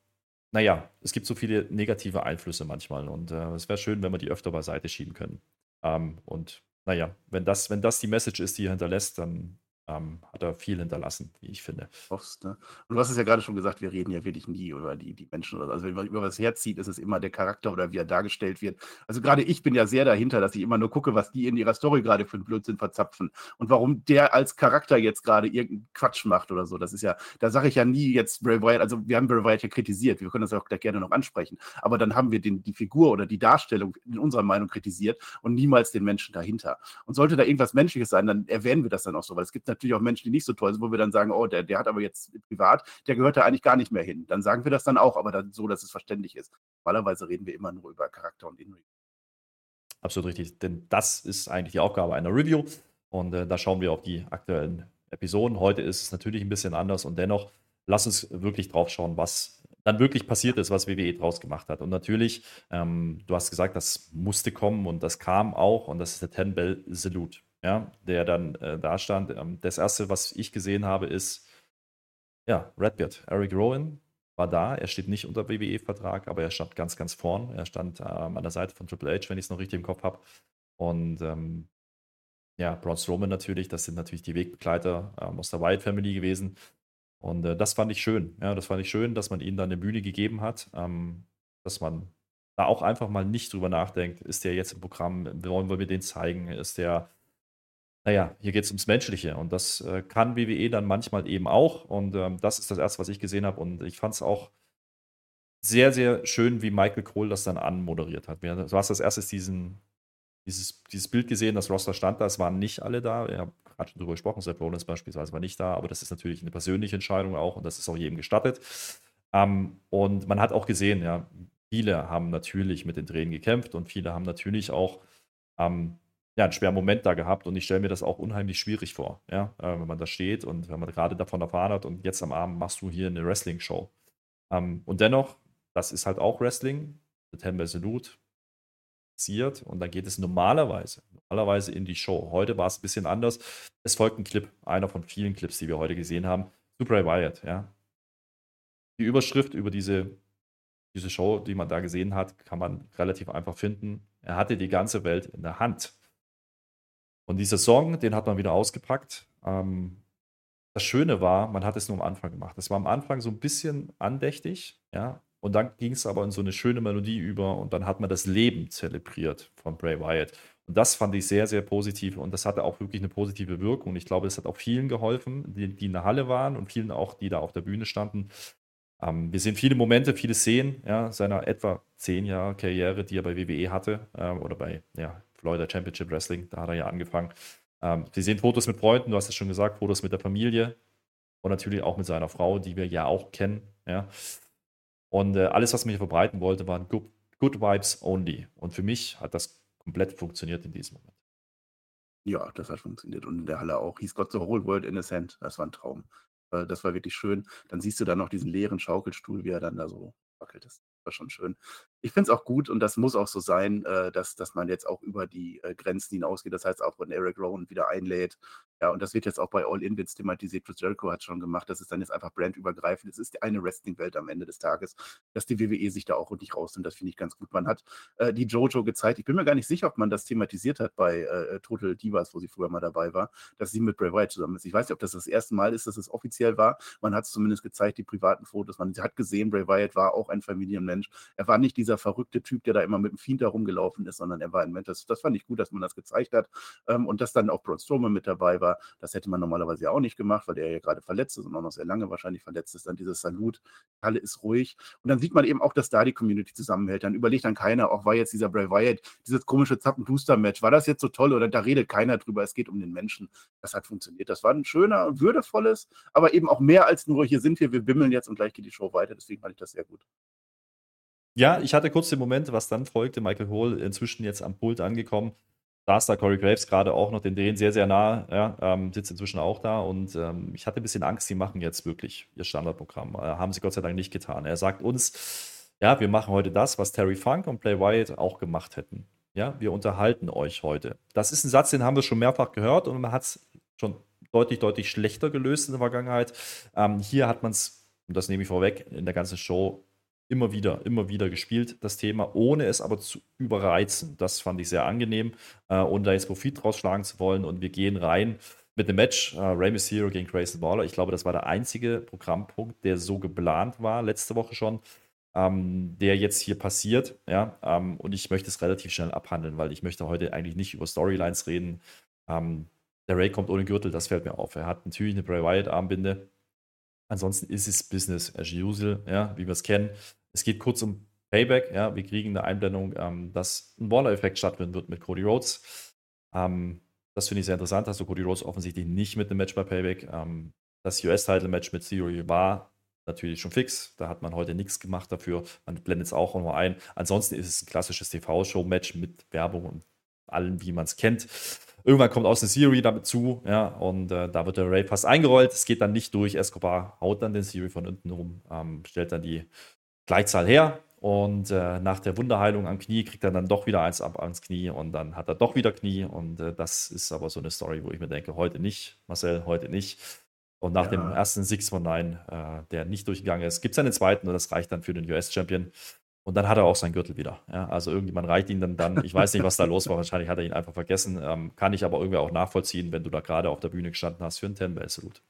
naja, es gibt so viele negative Einflüsse manchmal. Und äh, es wäre schön, wenn wir die öfter beiseite schieben können. Ähm, und naja, wenn das, wenn das die Message ist, die er hinterlässt, dann ähm, hat er viel hinterlassen, wie ich finde. Ne? Und du hast es ja gerade schon gesagt, wir reden ja wirklich nie über die, die Menschen oder so. Also wenn man über was herzieht, ist es immer der Charakter oder wie er dargestellt wird. Also gerade ich bin ja sehr dahinter, dass ich immer nur gucke, was die in ihrer Story gerade für einen Blödsinn verzapfen und warum der als Charakter jetzt gerade irgendeinen Quatsch macht oder so. Das ist ja, da sage ich ja nie jetzt Bray Wyatt, also wir haben Bray Wyatt ja kritisiert, wir können das auch gerne noch ansprechen, aber dann haben wir den, die Figur oder die Darstellung in unserer Meinung kritisiert und niemals den Menschen dahinter. Und sollte da irgendwas Menschliches sein, dann erwähnen wir das dann auch so, weil es gibt natürlich auch Menschen, die nicht so toll sind, wo wir dann sagen, oh, der, der hat aber jetzt privat, der gehört da eigentlich gar nicht mehr hin. Dann sagen wir das dann auch, aber dann so, dass es verständlich ist. Normalerweise reden wir immer nur über Charakter und Inhalt. Absolut richtig, denn das ist eigentlich die Aufgabe einer Review und äh, da schauen wir auf die aktuellen Episoden. Heute ist es natürlich ein bisschen anders und dennoch lass uns wirklich drauf schauen, was dann wirklich passiert ist, was WWE draus gemacht hat. Und natürlich, ähm, du hast gesagt, das musste kommen und das kam auch und das ist der Ten Bell Salute, ja, der dann äh, da stand. Ähm, das erste, was ich gesehen habe, ist ja Redbeard, Eric Rowan war da. Er steht nicht unter WWE-Vertrag, aber er stand ganz, ganz vorn. Er stand ähm, an der Seite von Triple H, wenn ich es noch richtig im Kopf habe. Und ähm, ja, Braun Strowman natürlich, das sind natürlich die Wegbegleiter ähm, aus der Wyatt Family gewesen. Und äh, das fand ich schön. Ja, das fand ich schön, dass man ihnen dann eine Bühne gegeben hat, ähm, dass man da auch einfach mal nicht drüber nachdenkt, ist der jetzt im Programm, wollen wir mir den zeigen, ist der naja, hier geht es ums Menschliche und das äh, kann WWE dann manchmal eben auch und ähm, das ist das Erste, was ich gesehen habe und ich fand es auch sehr, sehr schön, wie Michael Cole das dann anmoderiert hat. Du hast als erstes diesen, dieses, dieses Bild gesehen, das Roster stand da, es waren nicht alle da. Ich habe gerade schon drüber gesprochen, Seth Rollins beispielsweise war nicht da, aber das ist natürlich eine persönliche Entscheidung auch und das ist auch jedem gestattet. Ähm, und man hat auch gesehen, ja, viele haben natürlich mit den Tränen gekämpft und viele haben natürlich auch ähm, ja, einen schweren Moment da gehabt und ich stelle mir das auch unheimlich schwierig vor, ja, äh, wenn man da steht und wenn man gerade davon erfahren hat und jetzt am Abend machst du hier eine Wrestling-Show. Ähm, und dennoch das ist halt auch Wrestling. The Ten Salute passiert und dann geht es normalerweise, normalerweise in die Show. Heute war es ein bisschen anders. Es folgt ein Clip, einer von vielen Clips, die wir heute gesehen haben, zu Bray Wyatt, ja. Die Überschrift über diese, diese Show, die man da gesehen hat, kann man relativ einfach finden. Er hatte die ganze Welt in der Hand. Und dieser Song, den hat man wieder ausgepackt. Ähm, das Schöne war, man hat es nur am Anfang gemacht. Es war am Anfang so ein bisschen andächtig, ja, und dann ging es aber in so eine schöne Melodie über und dann hat man das Leben zelebriert von Bray Wyatt. Und das fand ich sehr, sehr positiv und das hatte auch wirklich eine positive Wirkung. Ich glaube, das hat auch vielen geholfen, die, die in der Halle waren und vielen auch, die da auf der Bühne standen. Ähm, wir sehen viele Momente, viele Szenen ja, seiner etwa zehn Jahre Karriere, die er bei WWE hatte äh, oder bei ja, Florida Championship Wrestling, da hat er ja angefangen. Ähm, wir sehen Fotos mit Freunden, du hast es schon gesagt, Fotos mit der Familie und natürlich auch mit seiner Frau, die wir ja auch kennen. Ja. Und äh, alles, was man hier verbreiten wollte, waren good, good Vibes only. Und für mich hat das komplett funktioniert in diesem Moment. Ja, das hat funktioniert. Und in der Halle auch. He's got the whole world in his hand. Das war ein Traum. Das war wirklich schön. Dann siehst du dann noch diesen leeren Schaukelstuhl, wie er dann da so wackelt. Schon schön. Ich finde es auch gut und das muss auch so sein, äh, dass, dass man jetzt auch über die äh, Grenzen hinausgeht. Das heißt, auch wenn Eric Rowan wieder einlädt, ja, und das wird jetzt auch bei All In Bits thematisiert. Chris Jericho hat schon gemacht. Das ist dann jetzt einfach brandübergreifend. Es ist eine Wrestling-Welt am Ende des Tages, dass die WWE sich da auch richtig rausnimmt. Das finde ich ganz gut. Man hat äh, die Jojo gezeigt. Ich bin mir gar nicht sicher, ob man das thematisiert hat bei äh, Total Divas, wo sie früher mal dabei war, dass sie mit Bray Wyatt zusammen ist. Ich weiß nicht, ob das das erste Mal ist, dass es offiziell war. Man hat es zumindest gezeigt, die privaten Fotos. Man hat gesehen, Bray Wyatt war auch ein Familienmensch. Er war nicht dieser verrückte Typ, der da immer mit dem Fiend herumgelaufen ist, sondern er war ein Mensch. Das, das fand ich gut, dass man das gezeigt hat. Ähm, und dass dann auch Braun Strowman mit dabei war. Das hätte man normalerweise ja auch nicht gemacht, weil der ja gerade verletzt ist und auch noch sehr lange wahrscheinlich verletzt ist. Dann dieses Salut, Halle ist ruhig. Und dann sieht man eben auch, dass da die Community zusammenhält. Dann überlegt dann keiner, auch war jetzt dieser Bray Wyatt, dieses komische Zappen-Booster-Match, war das jetzt so toll oder da redet keiner drüber, es geht um den Menschen. Das hat funktioniert. Das war ein schöner, würdevolles, aber eben auch mehr als nur, hier sind wir, wir bimmeln jetzt und gleich geht die Show weiter. Deswegen fand ich das sehr gut. Ja, ich hatte kurz den Moment, was dann folgte. Michael Hall inzwischen jetzt am Pult angekommen da Corey Graves gerade auch noch den Drehen sehr, sehr nah, ja, ähm, sitzt inzwischen auch da und ähm, ich hatte ein bisschen Angst, sie machen jetzt wirklich ihr Standardprogramm. Äh, haben sie Gott sei Dank nicht getan. Er sagt uns, ja, wir machen heute das, was Terry Funk und Play Wyatt auch gemacht hätten. Ja, wir unterhalten euch heute. Das ist ein Satz, den haben wir schon mehrfach gehört und man hat es schon deutlich, deutlich schlechter gelöst in der Vergangenheit. Ähm, hier hat man es, und das nehme ich vorweg, in der ganzen Show immer wieder, immer wieder gespielt, das Thema, ohne es aber zu überreizen. Das fand ich sehr angenehm, äh, ohne da jetzt Profit draus zu wollen. Und wir gehen rein mit einem Match, äh, Rey Mysterio gegen Grayson Waller. Ich glaube, das war der einzige Programmpunkt, der so geplant war, letzte Woche schon, ähm, der jetzt hier passiert. Ja, ähm, und ich möchte es relativ schnell abhandeln, weil ich möchte heute eigentlich nicht über Storylines reden. Ähm, der Ray kommt ohne Gürtel, das fällt mir auf. Er hat natürlich eine Bray Wyatt-Armbinde. Ansonsten ist es Business as usual, ja, wie wir es kennen. Es geht kurz um Payback, ja, wir kriegen eine Einblendung, ähm, dass ein Waller-Effekt stattfinden wird mit Cody Rhodes. Ähm, das finde ich sehr interessant, dass du Cody Rhodes offensichtlich nicht mit dem Match bei Payback. Ähm, das US-Title-Match mit Theory war natürlich schon fix. Da hat man heute nichts gemacht dafür. Man blendet es auch nochmal ein. Ansonsten ist es ein klassisches TV-Show-Match mit Werbung und allem, wie man es kennt. Irgendwann kommt Austin Theory damit zu, ja, und äh, da wird der Ray fast eingerollt. Es geht dann nicht durch. Escobar haut dann den Theory von unten rum, ähm, stellt dann die Gleichzahl her. Und äh, nach der Wunderheilung am Knie kriegt er dann doch wieder eins ab ans Knie und dann hat er doch wieder Knie. Und äh, das ist aber so eine Story, wo ich mir denke, heute nicht, Marcel, heute nicht. Und nach ja. dem ersten Six von Nine, äh, der nicht durchgegangen ist, gibt es einen zweiten und das reicht dann für den US-Champion. Und dann hat er auch seinen Gürtel wieder. Ja, also irgendjemand reicht ihn dann dann. Ich weiß nicht, was da los war. Wahrscheinlich hat er ihn einfach vergessen. Ähm, kann ich aber irgendwie auch nachvollziehen, wenn du da gerade auf der Bühne gestanden hast für einen Ten-Bell-Salute.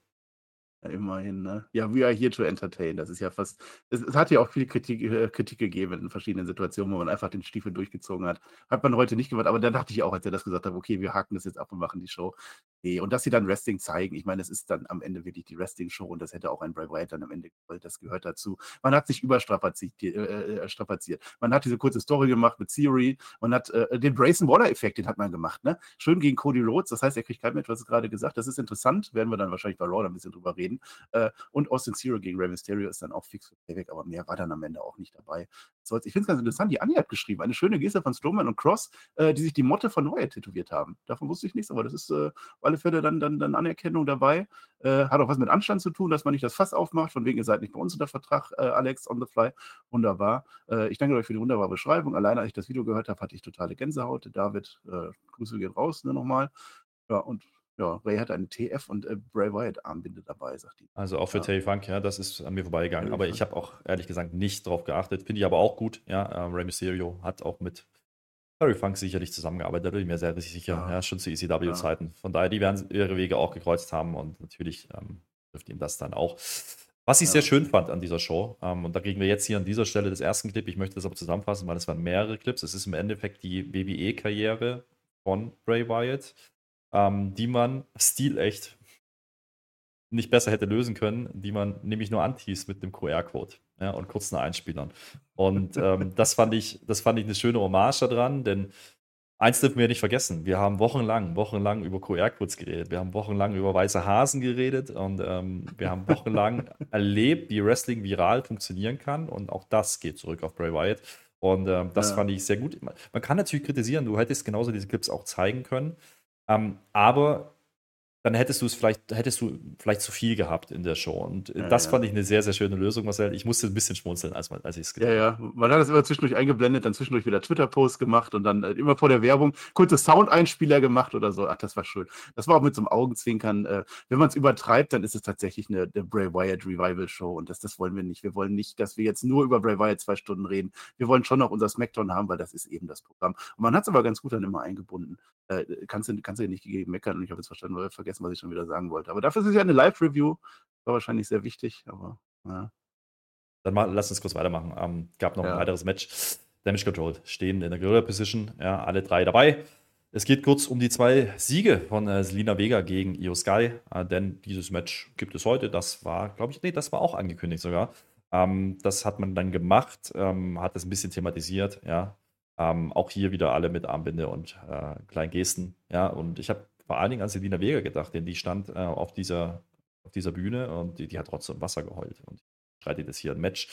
Ja, immerhin, ne? Ja, we are here to entertain. Das ist ja fast es es hat ja auch viel Kritik äh, Kritik gegeben in verschiedenen Situationen, wo man einfach den Stiefel durchgezogen hat. Hat man heute nicht gemacht, aber da dachte ich auch, als er das gesagt hat: „Okay, wir haken das jetzt ab und machen die Show.“ Ne, und dass sie dann Wrestling zeigen, ich meine, es ist dann am Ende wirklich die Wrestling-Show und das hätte auch ein Bray Wyatt dann am Ende gewollt, das gehört dazu. Man hat sich überstrapaziert äh, äh, äh. Man hat diese kurze Story gemacht mit Theory, man hat, äh, den Grayson Waller-Effekt, den hat man gemacht, ne? Schön gegen Cody Rhodes, das heißt, er kriegt kein Match, du hast es grade gesagt. Das ist interessant, werden wir dann wahrscheinlich bei Raw dann 'n bisschen drüber reden. Äh, und Austin Theory gegen Rey Mysterio ist dann auch fix Payback, aber mehr war dann am Ende auch nicht dabei. Soll's ich finde es ganz interessant, die Anni hat geschrieben, eine schöne Geste von Strowman und Cross, äh, die sich die Motte von Wyatt tätowiert haben. Davon wusste ich nichts, aber das ist, äh, auf alle Fälle dann dann dann Anerkennung dabei. Äh, hat auch was mit Anstand zu tun, dass man nicht das Fass aufmacht, von wegen, ihr seid nicht bei uns unter Vertrag, äh, Alex on the fly. Wunderbar. Äh, ich danke euch für die wunderbare Beschreibung. Alleine, als ich das Video gehört habe, hatte ich totale Gänsehaut. David, äh, Grüße gehen raus, ne, noch mal. Ja, und ja, Ray hat eine TF und, äh, Bray Wyatt Armbinde dabei, sagt die. Also auch für Ja. Terry Funk, ja, das ist an mir vorbeigegangen. Aber ich habe auch ehrlich gesagt nicht drauf geachtet. Finde ich aber auch gut, ja. Äh, Rey Mysterio hat auch mit Terry Funk sicherlich zusammengearbeitet, da bin ich mir sehr sicher, Ja. ja, schon zu. ECW-Zeiten. Von daher, die werden ihre Wege auch gekreuzt haben und natürlich ähm, trifft ihm das dann auch. Was ich sehr schön fand an dieser Show, ähm, und da kriegen wir jetzt hier an dieser Stelle das ersten Clip, ich möchte das aber zusammenfassen, weil es waren mehrere Clips. Es ist im Endeffekt die WWE-Karriere von Bray Wyatt, ähm, die man stilecht nicht besser hätte lösen können, die man nämlich nur antießt mit einem QR-Code ja, und kurzen Einspielern. Und ähm, das, fand ich, das fand ich eine schöne Hommage daran, denn eins dürfen wir nicht vergessen, wir haben wochenlang, wochenlang über QR-Codes geredet, wir haben wochenlang über weiße Hasen geredet und ähm, wir haben wochenlang erlebt, wie Wrestling viral funktionieren kann und auch das geht zurück auf Bray Wyatt. Und ähm, das Ja. fand ich sehr gut. Man kann natürlich kritisieren, du hättest genauso diese Clips auch zeigen können, ähm, aber dann hättest du es vielleicht, hättest du vielleicht zu viel gehabt in der Show. Und Ja, das ja. fand ich eine sehr, sehr schöne Lösung, Marcel. Ich musste ein bisschen schmunzeln, als, man- als ich es Ja, ja. Man hat das immer zwischendurch eingeblendet, dann zwischendurch wieder Twitter-Post gemacht und dann äh, immer vor der Werbung kurze Soundeinspieler gemacht oder so. Ach, das war schön. Das war auch mit so einem Augenzwinkern. Äh, wenn man es übertreibt, dann ist es tatsächlich eine, eine Bray Wyatt Revival Show und das, das wollen wir nicht. Wir wollen nicht, dass wir jetzt nur über Bray Wyatt zwei Stunden reden. Wir wollen schon noch unser Smackdown haben, weil das ist eben das Programm. Und man hat es aber ganz gut dann immer eingebunden. Äh, kannst, du, kannst du nicht gegen meckern und ich habe jetzt verstanden, oder vergessen, was ich schon wieder sagen wollte. Aber dafür ist es ja eine Live-Review. War wahrscheinlich sehr wichtig, aber ja. Dann mal, lass uns kurz weitermachen. Ähm, gab noch Ja. ein weiteres Match. Damage Control stehen in der Gorilla Position. Ja, alle drei dabei. Es geht kurz um die zwei Siege von äh, Selina Vega gegen Io Sky, äh, denn dieses Match gibt es heute. Das war, glaube ich, nee, das war auch angekündigt sogar. Ähm, das hat man dann gemacht, ähm, hat das ein bisschen thematisiert, ja. Ähm, auch hier wieder alle mit Armbinde und äh, kleinen Gesten, ja. Und ich habe vor allen Dingen an Selina Vega gedacht, denn die stand äh, auf, dieser, auf dieser Bühne und die, die hat trotzdem Wasser geheult. Und streitet jetzt hier ein Match.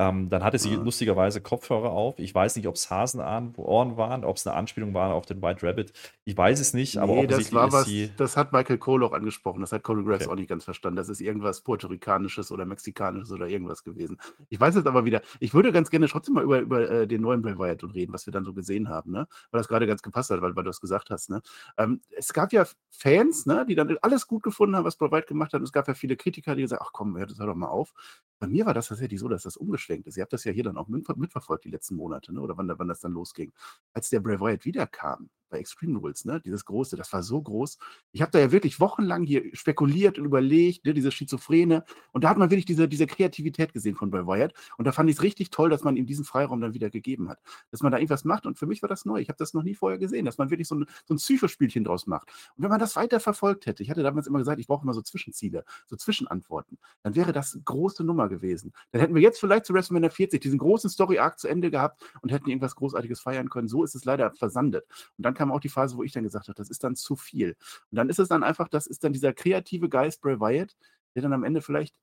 Ähm, dann hatte sie Ja. lustigerweise Kopfhörer auf. Ich weiß nicht, ob es Hasenohren waren, ob es eine Anspielung war auf den White Rabbit. Ich weiß es nicht, aber Nee, das war was, sie. das hat Michael Cole auch angesprochen. Das hat Cody Graves Okay. auch nicht ganz verstanden. Das ist irgendwas Puerto-Ricanisches oder Mexikanisches oder irgendwas gewesen. Ich weiß jetzt aber wieder, ich würde ganz gerne trotzdem mal über, über äh, den neuen Bray Wyatt reden, was wir dann so gesehen haben, ne? Weil das gerade ganz gepasst hat, weil, weil du das gesagt hast, ne? Ähm, es gab ja Fans, ne, die dann alles gut gefunden haben, was Bray Wyatt gemacht hat. Und es gab ja viele Kritiker, die gesagt haben, ach komm, hört das hör doch mal auf. Bei mir war das tatsächlich so, dass das umgeschwenkt ist. Ihr habt das ja hier dann auch mit, mitverfolgt, die letzten Monate, ne? oder wann, wann das dann losging. Als der Bray Wyatt wiederkam bei Extreme Rules, ne? dieses große, das war so groß. Ich habe da ja wirklich wochenlang hier spekuliert und überlegt, ne? diese Schizophrene. Und da hat man wirklich diese, diese Kreativität gesehen von Bray Wyatt. Und da fand ich es richtig toll, dass man ihm diesen Freiraum dann wieder gegeben hat. Dass man da irgendwas macht. Und für mich war das neu. Ich habe das noch nie vorher gesehen, dass man wirklich so ein, so ein Psychospielchen draus macht. Und wenn man das weiter verfolgt hätte, ich hatte damals immer gesagt, ich brauche immer so Zwischenziele, so Zwischenantworten, dann wäre das eine große Nummer gewesen. Dann hätten wir jetzt vielleicht zu WrestleMania 40 diesen großen Story-Arc zu Ende gehabt und hätten irgendwas Großartiges feiern können. So ist es leider versandet. Und dann kam auch die Phase, wo ich dann gesagt habe, das ist dann zu viel. Und dann ist es dann einfach, das ist dann dieser kreative Geist Bray Wyatt, der dann am Ende vielleicht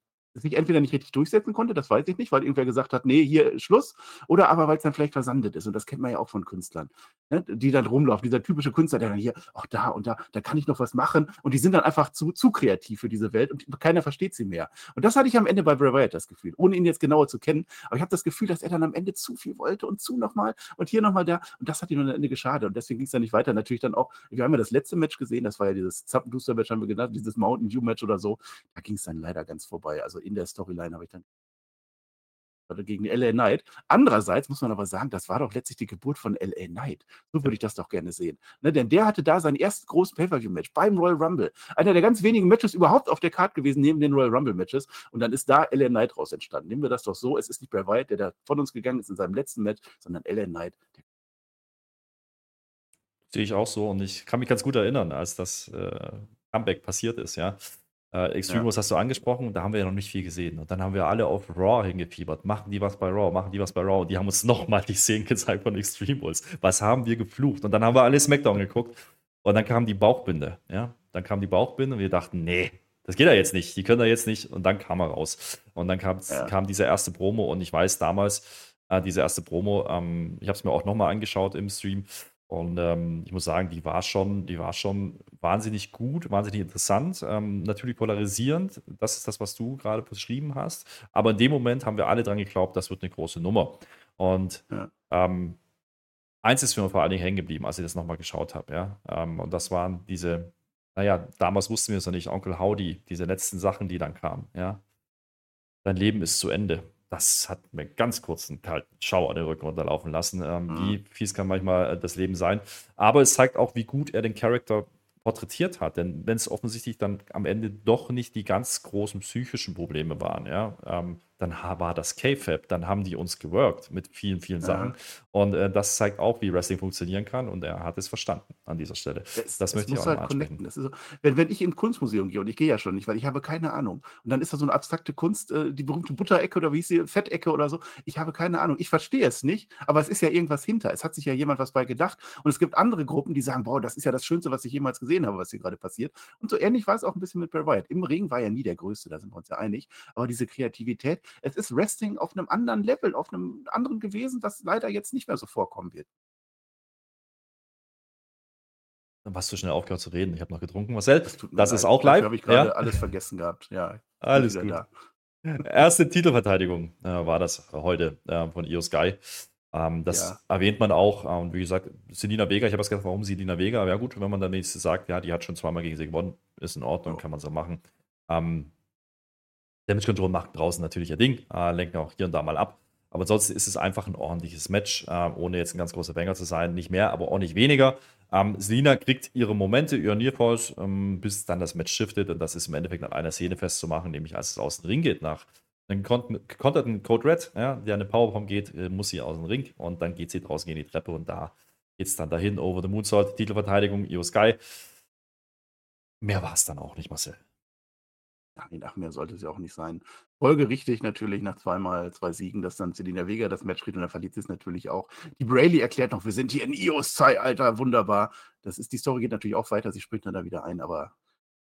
sich entweder nicht richtig durchsetzen konnte, das weiß ich nicht, weil irgendwer gesagt hat, nee, hier Schluss, oder aber weil es dann vielleicht versandet ist. Und das kennt man ja auch von Künstlern, ne, die dann rumlaufen. Dieser typische Künstler, der dann hier, ach da und da, da kann ich noch was machen. Und die sind dann einfach zu, zu kreativ für diese Welt und keiner versteht sie mehr. Und das hatte ich am Ende bei Bray das Gefühl, ohne ihn jetzt genauer zu kennen. Aber ich habe das Gefühl, dass er dann am Ende zu viel wollte und zu nochmal und hier nochmal da. Und das hat ihm am Ende geschadet. Und deswegen ging es dann nicht weiter. Natürlich dann auch, wir haben ja das letzte Match gesehen, das war ja dieses Zappenduster-Match, haben wir genannt, dieses Mountain Dew-Match oder so. Da ging es dann leider ganz vorbei. Also in der Storyline habe ich dann gegen LA Knight. Andererseits muss man aber sagen, das war doch letztlich die Geburt von LA Knight. So würde ich das doch gerne sehen. Ne, denn der hatte da sein erstes großes Pay-Per-View-Match beim Royal Rumble. Einer der ganz wenigen Matches überhaupt auf der Card gewesen, neben den Royal Rumble-Matches. Und dann ist da LA Knight raus entstanden. Nehmen wir das doch so. Es ist nicht Bray Wyatt, der da von uns gegangen ist in seinem letzten Match, sondern LA Knight. Sehe ich auch so. Und ich kann mich ganz gut erinnern, als das äh, Comeback passiert ist, ja. Äh, Extreme ja. hast du angesprochen, da haben wir ja noch nicht viel gesehen. Und dann haben wir alle auf Raw hingefiebert. Machen die was bei Raw, machen die was bei Raw. Und die haben uns nochmal die Szenen gezeigt von Extreme Rules. Was haben wir geflucht? Und dann haben wir alle Smackdown geguckt. Und dann kam die Bauchbinde. Ja? Dann kam die Bauchbinde und wir dachten, nee, das geht ja jetzt nicht. Die können da jetzt nicht. Und dann kam er raus. Und dann kam, ja. kam diese erste Promo. Und ich weiß damals, äh, diese erste Promo, ähm, ich habe es mir auch nochmal angeschaut im Stream. Und ähm, ich muss sagen, die war schon, die war schon wahnsinnig gut, wahnsinnig interessant, ähm, natürlich polarisierend. Das ist das, was du gerade beschrieben hast. Aber in dem Moment haben wir alle dran geglaubt, das wird eine große Nummer. Und ja. ähm, eins ist mir vor allen Dingen hängen geblieben, als ich das nochmal geschaut habe. Ja? Ähm, und das waren diese, naja, damals wussten wir es noch nicht, Onkel Howdy, diese letzten Sachen, die dann kamen. Ja? Dein Leben ist zu Ende das hat mir ganz kurz einen kalten Schauer den Rücken runterlaufen lassen. Ähm, mhm. Wie fies kann manchmal äh, das Leben sein. Aber es zeigt auch, wie gut er den Charakter porträtiert hat. Denn wenn es offensichtlich dann am Ende doch nicht die ganz großen psychischen Probleme waren, ja, ähm, dann war das K-Fab, dann haben die uns geworkt mit vielen, vielen Sachen. Ja. Und äh, das zeigt auch, wie Wrestling funktionieren kann und er hat es verstanden an dieser Stelle. Das, das möchte ich auch halt connecten. Das so, wenn, wenn ich in ein Kunstmuseum gehe und ich gehe ja schon nicht, weil ich habe keine Ahnung. Und dann ist da so eine abstrakte Kunst, äh, die berühmte Butterecke oder wie hieß sie, Fettecke oder so. Ich habe keine Ahnung. Ich verstehe es nicht, aber es ist ja irgendwas hinter. Es hat sich ja jemand was bei gedacht. Und es gibt andere Gruppen, die sagen, boah, das ist ja das Schönste, was ich jemals gesehen habe, was hier gerade passiert. Und so ähnlich war es auch ein bisschen mit Bray Wyatt. Im Ring war ja nie der Größte, da sind wir uns ja einig. Aber diese Kreativität, es ist Wrestling auf einem anderen Level, auf einem anderen gewesen, das leider jetzt nicht mehr so vorkommen wird. Dann hast du schnell aufgehört zu reden. Ich habe noch getrunken, Marcel. Das, das ist auch live. habe ich gerade ja? alles vergessen gehabt. Ja, alles gut. Da. Erste Titelverteidigung äh, war das heute äh, von Io Sky. Ähm, das ja. erwähnt man auch. Äh, und wie gesagt, Selina Vega, ich habe es gesagt, warum Selina Vega? Ja, gut, wenn man dann nächstes sagt, ja, die hat schon zweimal gegen sie gewonnen, ist in Ordnung, oh. kann man so machen. Ähm, Damage Control macht draußen natürlich ihr Ding, äh, lenken auch hier und da mal ab. Aber ansonsten ist es einfach ein ordentliches Match, äh, ohne jetzt ein ganz großer Banger zu sein. Nicht mehr, aber auch nicht weniger. Ähm, Selina kriegt ihre Momente, ihre Nearfalls, ähm, bis dann das Match shiftet. Und das ist im Endeffekt an einer Szene festzumachen, nämlich als es aus dem Ring geht nach einem gekonterten Code Red, ja, der eine Powerbomb geht, äh, muss sie aus dem Ring und dann geht sie draußen gegen die Treppe und da geht es dann dahin, over the Moonsault, Titelverteidigung, Io Sky. Mehr war es dann auch nicht, Marcel. Ach nee, nach mehr sollte es ja auch nicht sein. Folgerichtig natürlich nach zweimal zwei Siegen, dass dann Selina Vega das Match kriegt und dann verliert sie es natürlich auch. Die Braylee erklärt noch, wir sind hier in Ios-Zeitalter, wunderbar. Das ist, die Story geht natürlich auch weiter, sie springt dann da wieder ein, aber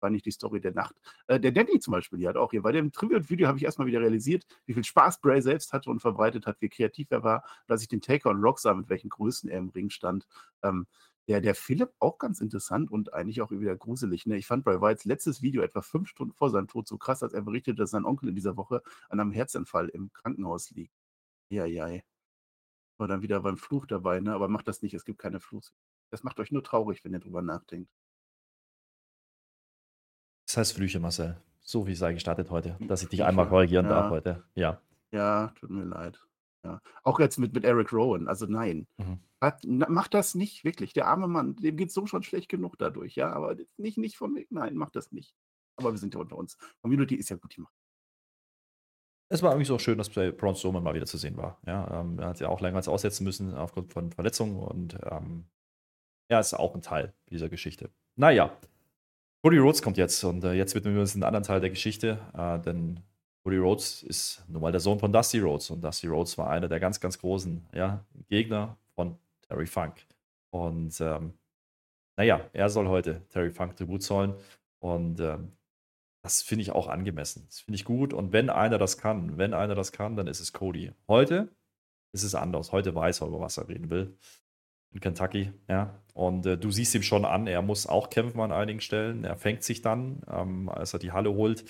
war nicht die Story der Nacht. Äh, der Danny zum Beispiel, die hat auch hier, bei dem Tribute-Video habe ich erstmal wieder realisiert, wie viel Spaß Bray selbst hatte und verbreitet hat, wie kreativ er war, dass ich den Taker und Rock sah, mit welchen Größen er im Ring stand. Ähm, der, der Philipp auch ganz interessant und eigentlich auch wieder gruselig. Ne? Ich fand Bray Wyatts letztes Video etwa fünf Stunden vor seinem Tod so krass, als er berichtete, dass sein Onkel in dieser Woche an einem Herzanfall im Krankenhaus liegt. Ja, ja. War dann wieder beim Fluch dabei, ne? Aber macht das nicht, es gibt keine Fluch. Das macht euch nur traurig, wenn ihr drüber nachdenkt. Das heißt Flüche, Marcel. So wie sei gestartet heute, dass ich dich einmal korrigieren ja. darf heute. Ja. Ja, tut mir leid. Ja. Auch jetzt mit, mit Eric Rowan, also nein. Mhm. Hat, mach das nicht, wirklich. Der arme Mann, dem geht es so schon schlecht genug dadurch, ja. Aber nicht, nicht von mir, nein, mach das nicht. Aber wir sind ja unter uns. Community ist ja gut, die macht. Es war irgendwie so schön, dass bei Braun Strowman mal wieder zu sehen war. Ja, ähm, er hat ja auch länger als aussetzen müssen aufgrund von Verletzungen und ähm, er ist auch ein Teil dieser Geschichte. Naja, Cody Rhodes kommt jetzt und äh, jetzt widmen wir uns einen anderen Teil der Geschichte, äh, denn Cody Rhodes ist nun mal der Sohn von Dusty Rhodes und Dusty Rhodes war einer der ganz, ganz großen ja, Gegner von Terry Funk. Und ähm, naja, er soll heute Terry Funk Tribut zollen und ähm, das finde ich auch angemessen. Das finde ich gut und wenn einer das kann, wenn einer das kann, dann ist es Cody. Heute ist es anders. Heute weiß er, über was er reden will. In Kentucky, ja. Und äh, du siehst ihm schon an, er muss auch kämpfen an einigen Stellen. Er fängt sich dann, ähm, als er die Halle holt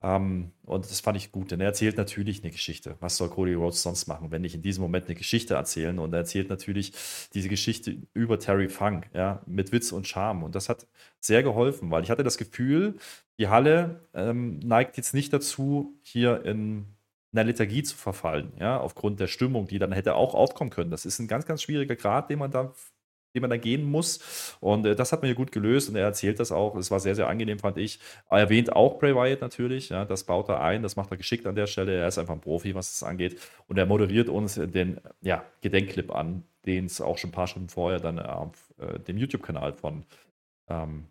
ähm, und das fand ich gut, denn er erzählt natürlich eine Geschichte. Was soll Cody Rhodes sonst machen, wenn nicht in diesem Moment eine Geschichte erzählen? Und er erzählt natürlich diese Geschichte über Terry Funk, ja, mit Witz und Charme. Und das hat sehr geholfen, weil ich hatte das Gefühl, die Halle ähm, neigt jetzt nicht dazu, hier in einer Lethargie zu verfallen, ja, aufgrund der Stimmung, die dann hätte auch aufkommen können. Das ist ein ganz, ganz schwieriger Grad, den man da den man da gehen muss. Und äh, das hat man hier gut gelöst und er erzählt das auch. Es war sehr, sehr angenehm, fand ich. Er erwähnt auch Bray Wyatt natürlich. Ja, das baut er ein, das macht er geschickt an der Stelle. Er ist einfach ein Profi, was das angeht. Und er moderiert uns den ja, Gedenkclip an, den es auch schon ein paar Stunden vorher dann auf äh, dem YouTube-Kanal von ähm,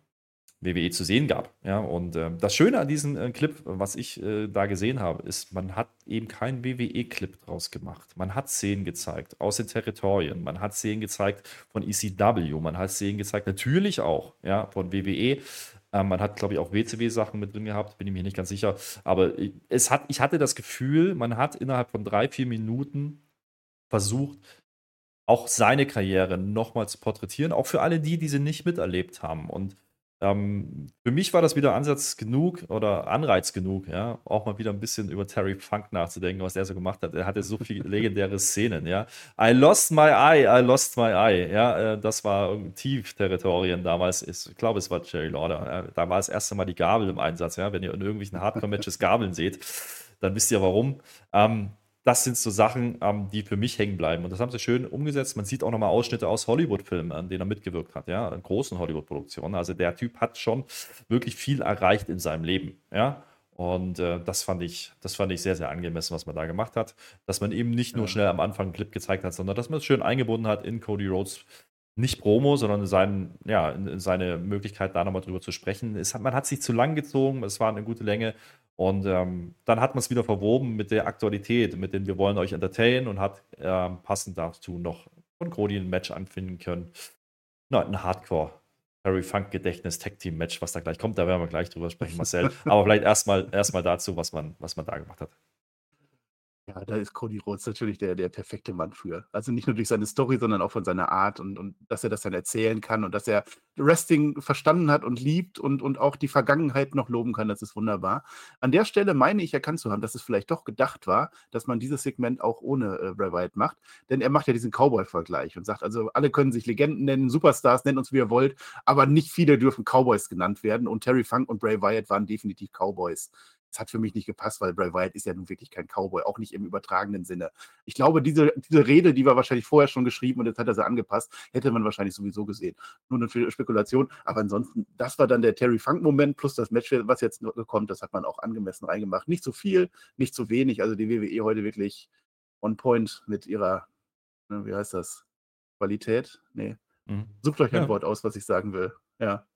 WWE zu sehen gab. Ja, und äh, das Schöne an diesem äh, Clip, was ich äh, da gesehen habe, ist, man hat eben keinen WWE-Clip draus gemacht. Man hat Szenen gezeigt aus den Territorien, man hat Szenen gezeigt von ECW, man hat Szenen gezeigt, natürlich auch ja, von WWE. Ähm, man hat, glaube ich, auch WCW-Sachen mit drin gehabt, bin ich mir nicht ganz sicher. Aber es hat, ich hatte das Gefühl, man hat innerhalb von drei, vier Minuten versucht, auch seine Karriere nochmal zu porträtieren, auch für alle die, die sie nicht miterlebt haben. Und ähm, für mich war das wieder Ansatz genug oder Anreiz genug, ja, auch mal wieder ein bisschen über Terry Funk nachzudenken, was er so gemacht hat. Er hatte so viele legendäre Szenen, ja. I lost my eye, I lost my eye, ja, äh, das war Tief-Territorien damals. Ich glaube, es war Jerry Lauder. Da war das erste Mal die Gabel im Einsatz, ja. Wenn ihr in irgendwelchen Hardcore-Matches Gabeln seht, dann wisst ihr warum. Ähm, das sind so Sachen, ähm, die für mich hängen bleiben. Und das haben sie schön umgesetzt. Man sieht auch nochmal Ausschnitte aus Hollywood-Filmen, an denen er mitgewirkt hat, ja, in großen Hollywood-Produktionen. Also der Typ hat schon wirklich viel erreicht in seinem Leben, ja. Und äh, das, fand ich, das fand ich sehr, sehr angemessen, was man da gemacht hat. Dass man eben nicht nur ja. schnell am Anfang einen Clip gezeigt hat, sondern dass man es schön eingebunden hat in Cody Rhodes nicht Promo, sondern sein, ja, seine Möglichkeit, da nochmal drüber zu sprechen. Es hat, man hat sich zu lang gezogen, es war eine gute Länge. Und ähm, dann hat man es wieder verwoben mit der Aktualität, mit dem wir wollen euch entertainen und hat äh, passend dazu noch von Cody ein Match anfinden können. Na, ein Hardcore Harry Funk Gedächtnis Tag Team Match, was da gleich kommt, da werden wir gleich drüber sprechen, Marcel. Aber vielleicht erstmal erstmal dazu, was man, was man da gemacht hat. Ja, da ist Cody Rhodes natürlich der, der perfekte Mann für. Also nicht nur durch seine Story, sondern auch von seiner Art und, und dass er das dann erzählen kann und dass er Wrestling verstanden hat und liebt und, und auch die Vergangenheit noch loben kann. Das ist wunderbar. An der Stelle meine ich erkannt zu haben, dass es vielleicht doch gedacht war, dass man dieses Segment auch ohne äh, Bray Wyatt macht. Denn er macht ja diesen Cowboy-Vergleich und sagt, also alle können sich Legenden nennen, Superstars, nennt uns wie ihr wollt, aber nicht viele dürfen Cowboys genannt werden. Und Terry Funk und Bray Wyatt waren definitiv Cowboys. Das hat für mich nicht gepasst, weil Bray Wyatt ist ja nun wirklich kein Cowboy, auch nicht im übertragenen Sinne. Ich glaube, diese, diese Rede, die war wahrscheinlich vorher schon geschrieben und jetzt hat er sie angepasst, hätte man wahrscheinlich sowieso gesehen. Nur eine Spekulation, aber ansonsten, das war dann der Terry Funk-Moment plus das Match, was jetzt kommt, das hat man auch angemessen reingemacht. Nicht zu viel, nicht zu wenig, also die WWE heute wirklich on point mit ihrer, ne, wie heißt das, Qualität? Nee. Mhm. Sucht euch ein ja. Wort aus, was ich sagen will. Ja.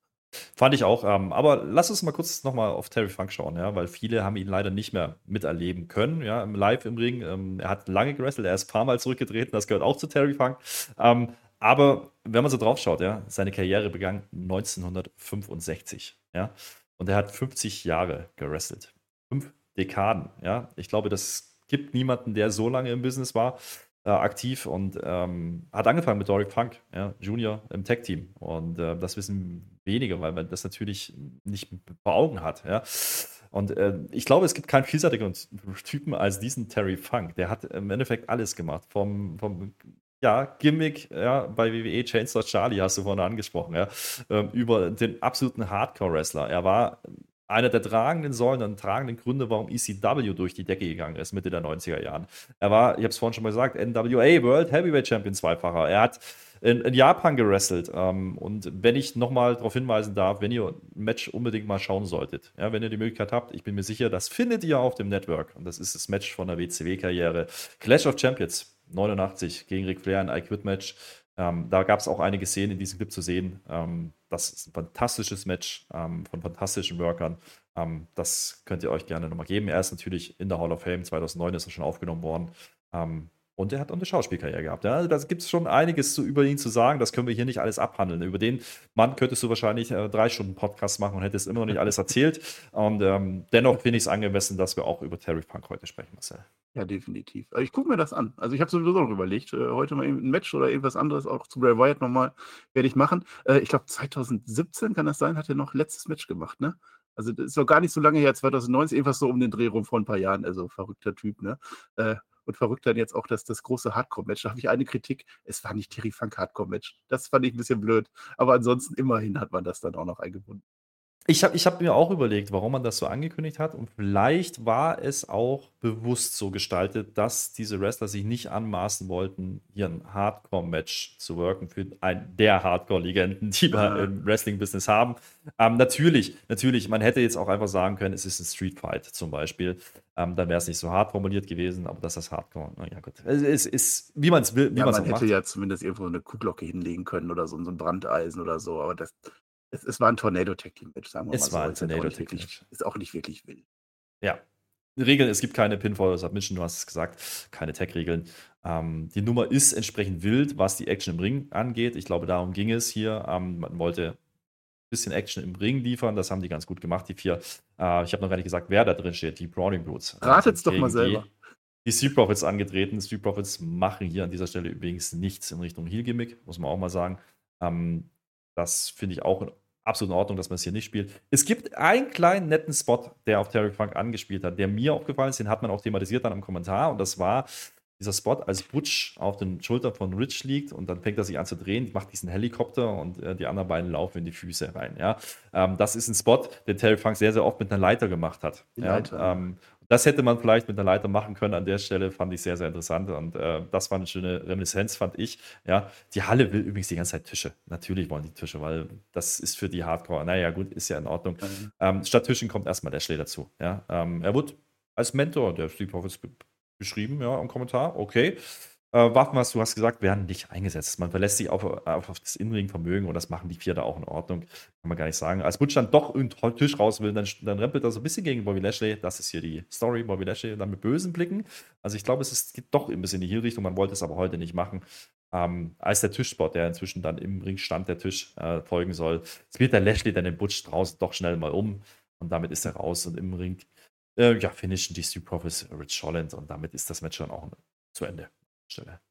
Fand ich auch. Ähm, aber lass uns mal kurz nochmal auf Terry Funk schauen, ja, weil viele haben ihn leider nicht mehr miterleben können, ja, im Live im Ring. Ähm, er hat lange gewrestelt, er ist ein paar Mal zurückgetreten, das gehört auch zu Terry Funk. Ähm, aber wenn man so drauf schaut, ja, seine Karriere begann 1965, ja, und er hat 50 Jahre gewrestelt. Fünf Dekaden, ja. Ich glaube, das gibt niemanden, der so lange im Business war äh, aktiv und ähm, hat angefangen mit Doric Funk, ja, Junior im Tech-Team. Und äh, das wissen wenige, weil man das natürlich nicht vor Augen hat. Ja. Und äh, ich glaube, es gibt keinen vielseitigeren Typen als diesen Terry Funk. Der hat im Endeffekt alles gemacht. Vom, vom ja, Gimmick ja, bei WWE Chainsaw Charlie hast du vorhin angesprochen, ja, ähm, über den absoluten Hardcore-Wrestler. Er war einer der tragenden Säulen und tragenden Gründe, warum ECW durch die Decke gegangen ist, Mitte der 90er Jahren. Er war, ich habe es vorhin schon mal gesagt, NWA World Heavyweight Champion zweifacher. Er hat in, in Japan gewrestelt. Ähm, und wenn ich nochmal darauf hinweisen darf, wenn ihr ein Match unbedingt mal schauen solltet, ja, wenn ihr die Möglichkeit habt, ich bin mir sicher, das findet ihr auf dem Network. Und das ist das Match von der WCW-Karriere. Clash of Champions 89 gegen Ric Flair, ein I Quit Match. Ähm, da gab es auch einige Szenen in diesem Clip zu sehen. Ähm, das ist ein fantastisches Match ähm, von fantastischen Workern. Ähm, das könnt ihr euch gerne nochmal geben. Er ist natürlich in der Hall of Fame. 2009 ist er schon aufgenommen worden. Und er hat auch eine Schauspielkarriere gehabt. Ja? Da gibt es schon einiges zu, über ihn zu sagen. Das können wir hier nicht alles abhandeln. Über den Mann könntest du wahrscheinlich äh, drei Stunden Podcast machen und hättest immer noch nicht alles erzählt. Und ähm, dennoch finde ich es angemessen, dass wir auch über Terry Funk heute sprechen, Marcel. Ja, definitiv. Also ich gucke mir das an. Also ich habe sowieso noch überlegt, äh, heute mal ein Match oder irgendwas anderes, auch zu Bray Wyatt nochmal, werde ich machen. Äh, ich glaube 2017 kann das sein, hat er noch letztes Match gemacht, ne? Also das ist doch gar nicht so lange her, 2019, irgendwas so um den Dreh rum vor ein paar Jahren. Also verrückter Typ, ne? Äh, und verrückt dann jetzt auch das, das große Hardcore-Match. Da habe ich eine Kritik, es war nicht Terry Funk Hardcore-Match. Das fand ich ein bisschen blöd. Aber ansonsten immerhin hat man das dann auch noch eingebunden. Ich habe ich hab mir auch überlegt, warum man das so angekündigt hat. Und vielleicht war es auch bewusst so gestaltet, dass diese Wrestler sich nicht anmaßen wollten, hier ein Hardcore-Match zu worken für einen der Hardcore-Legenden, die wir Ja. im Wrestling-Business haben. Ähm, natürlich, natürlich, man hätte jetzt auch einfach sagen können, es ist ein Street Fight zum Beispiel. Ähm, dann wäre es nicht so hart formuliert gewesen, aber das ist Hardcore. Na ja, gut. Es ist, ist wie man es will, wie Ja, man es man auch hätte macht. ja zumindest irgendwo eine Kuhglocke hinlegen können oder so, so ein Brandeisen oder so, aber das, es, es war ein Tornado-Tag-Team-Match, sagen wir Es mal war so. ein Tornado-Tag-Team-Match. Ist auch nicht wirklich wild. Ja. Regeln, es gibt keine Pinfall oder Submission, du hast es gesagt, keine Tag-Regeln. Ähm, die Nummer ist entsprechend wild, was die Action im Ring angeht. Ich glaube, darum ging es hier. Ähm, man wollte ein bisschen Action im Ring liefern, das haben die ganz gut gemacht, die vier. Äh, ich habe noch gar nicht gesagt, wer da drin steht, die Browning Brutes. Äh, Ratet's sind doch mal selber. Die, die Street Profits angetreten. Street Profits machen hier an dieser Stelle übrigens nichts in Richtung Heel-Gimmick, muss man auch mal sagen. Ähm, das finde ich auch absolut in Ordnung, dass man es hier nicht spielt. Es gibt einen kleinen netten Spot, der auf Terry Funk angespielt hat, der mir aufgefallen ist, den hat man auch thematisiert dann im Kommentar und das war dieser Spot, als Butch auf den Schultern von Rich liegt und dann fängt er sich an zu drehen, macht diesen Helikopter und äh, die anderen beiden laufen in die Füße rein. Ja? Ähm, das ist ein Spot, den Terry Funk sehr, sehr oft mit einer Leiter gemacht hat. Ja? Ähm, das hätte man vielleicht mit einer Leiter machen können an der Stelle, fand ich sehr, sehr interessant und äh, das war eine schöne Reminiszenz, fand ich. Ja, die Halle will übrigens die ganze Zeit Tische. Natürlich wollen die Tische, weil das ist für die Hardcore. Naja, gut, ist ja in Ordnung. Ähm, Ähm, statt Tischen kommt erstmal Lashley dazu. Ja? Ähm, er wurde als Mentor der Street Profits be beschrieben, ja, im Kommentar. Okay. Äh, Waffen, was du hast gesagt, werden nicht eingesetzt. Man verlässt sich auf, auf, auf das Innenring-Vermögen und das machen die vier da auch in Ordnung. Kann man gar nicht sagen. Als Butch dann doch irgendeinen Tisch raus will, dann, dann rempelt er so ein bisschen gegen Bobby Lashley. Das ist hier die Story. Bobby Lashley dann mit bösen Blicken. Also ich glaube, es ist, geht doch ein bisschen in die Heel-Richtung. Man wollte es aber heute nicht machen. Ähm, als der Tischspot, der inzwischen dann im Ring stand, der Tisch äh, folgen soll, spielt der Lashley dann den Butch draußen doch schnell mal um und damit ist er raus und im Ring äh, ja, finishen die Street Profits Rich Holland und damit ist das Match dann auch zu Ende. Stelle.